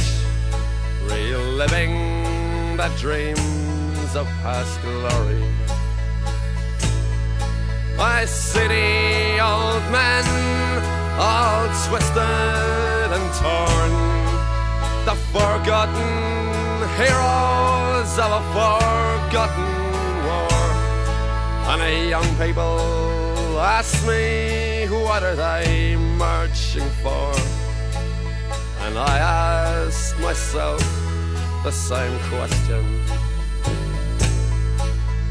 reliving the dreams of past glory. I see the old men all twisted and torn, the forgotten heroes of a forgotten war. And the young people ask me, what are they marching for? And I ask myself the same question.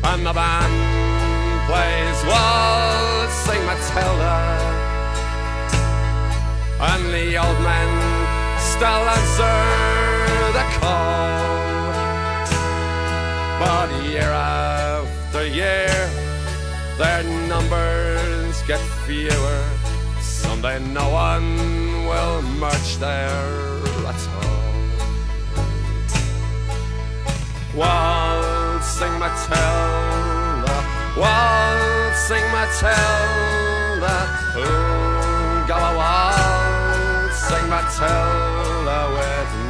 And the band plays Waltzing Matilda. And the old men still answer the call. But year after year, their numbers get fewer. Someday no one will march there at all. Waltzing Matilda, waltzing Matilda, ooh, go I tell her where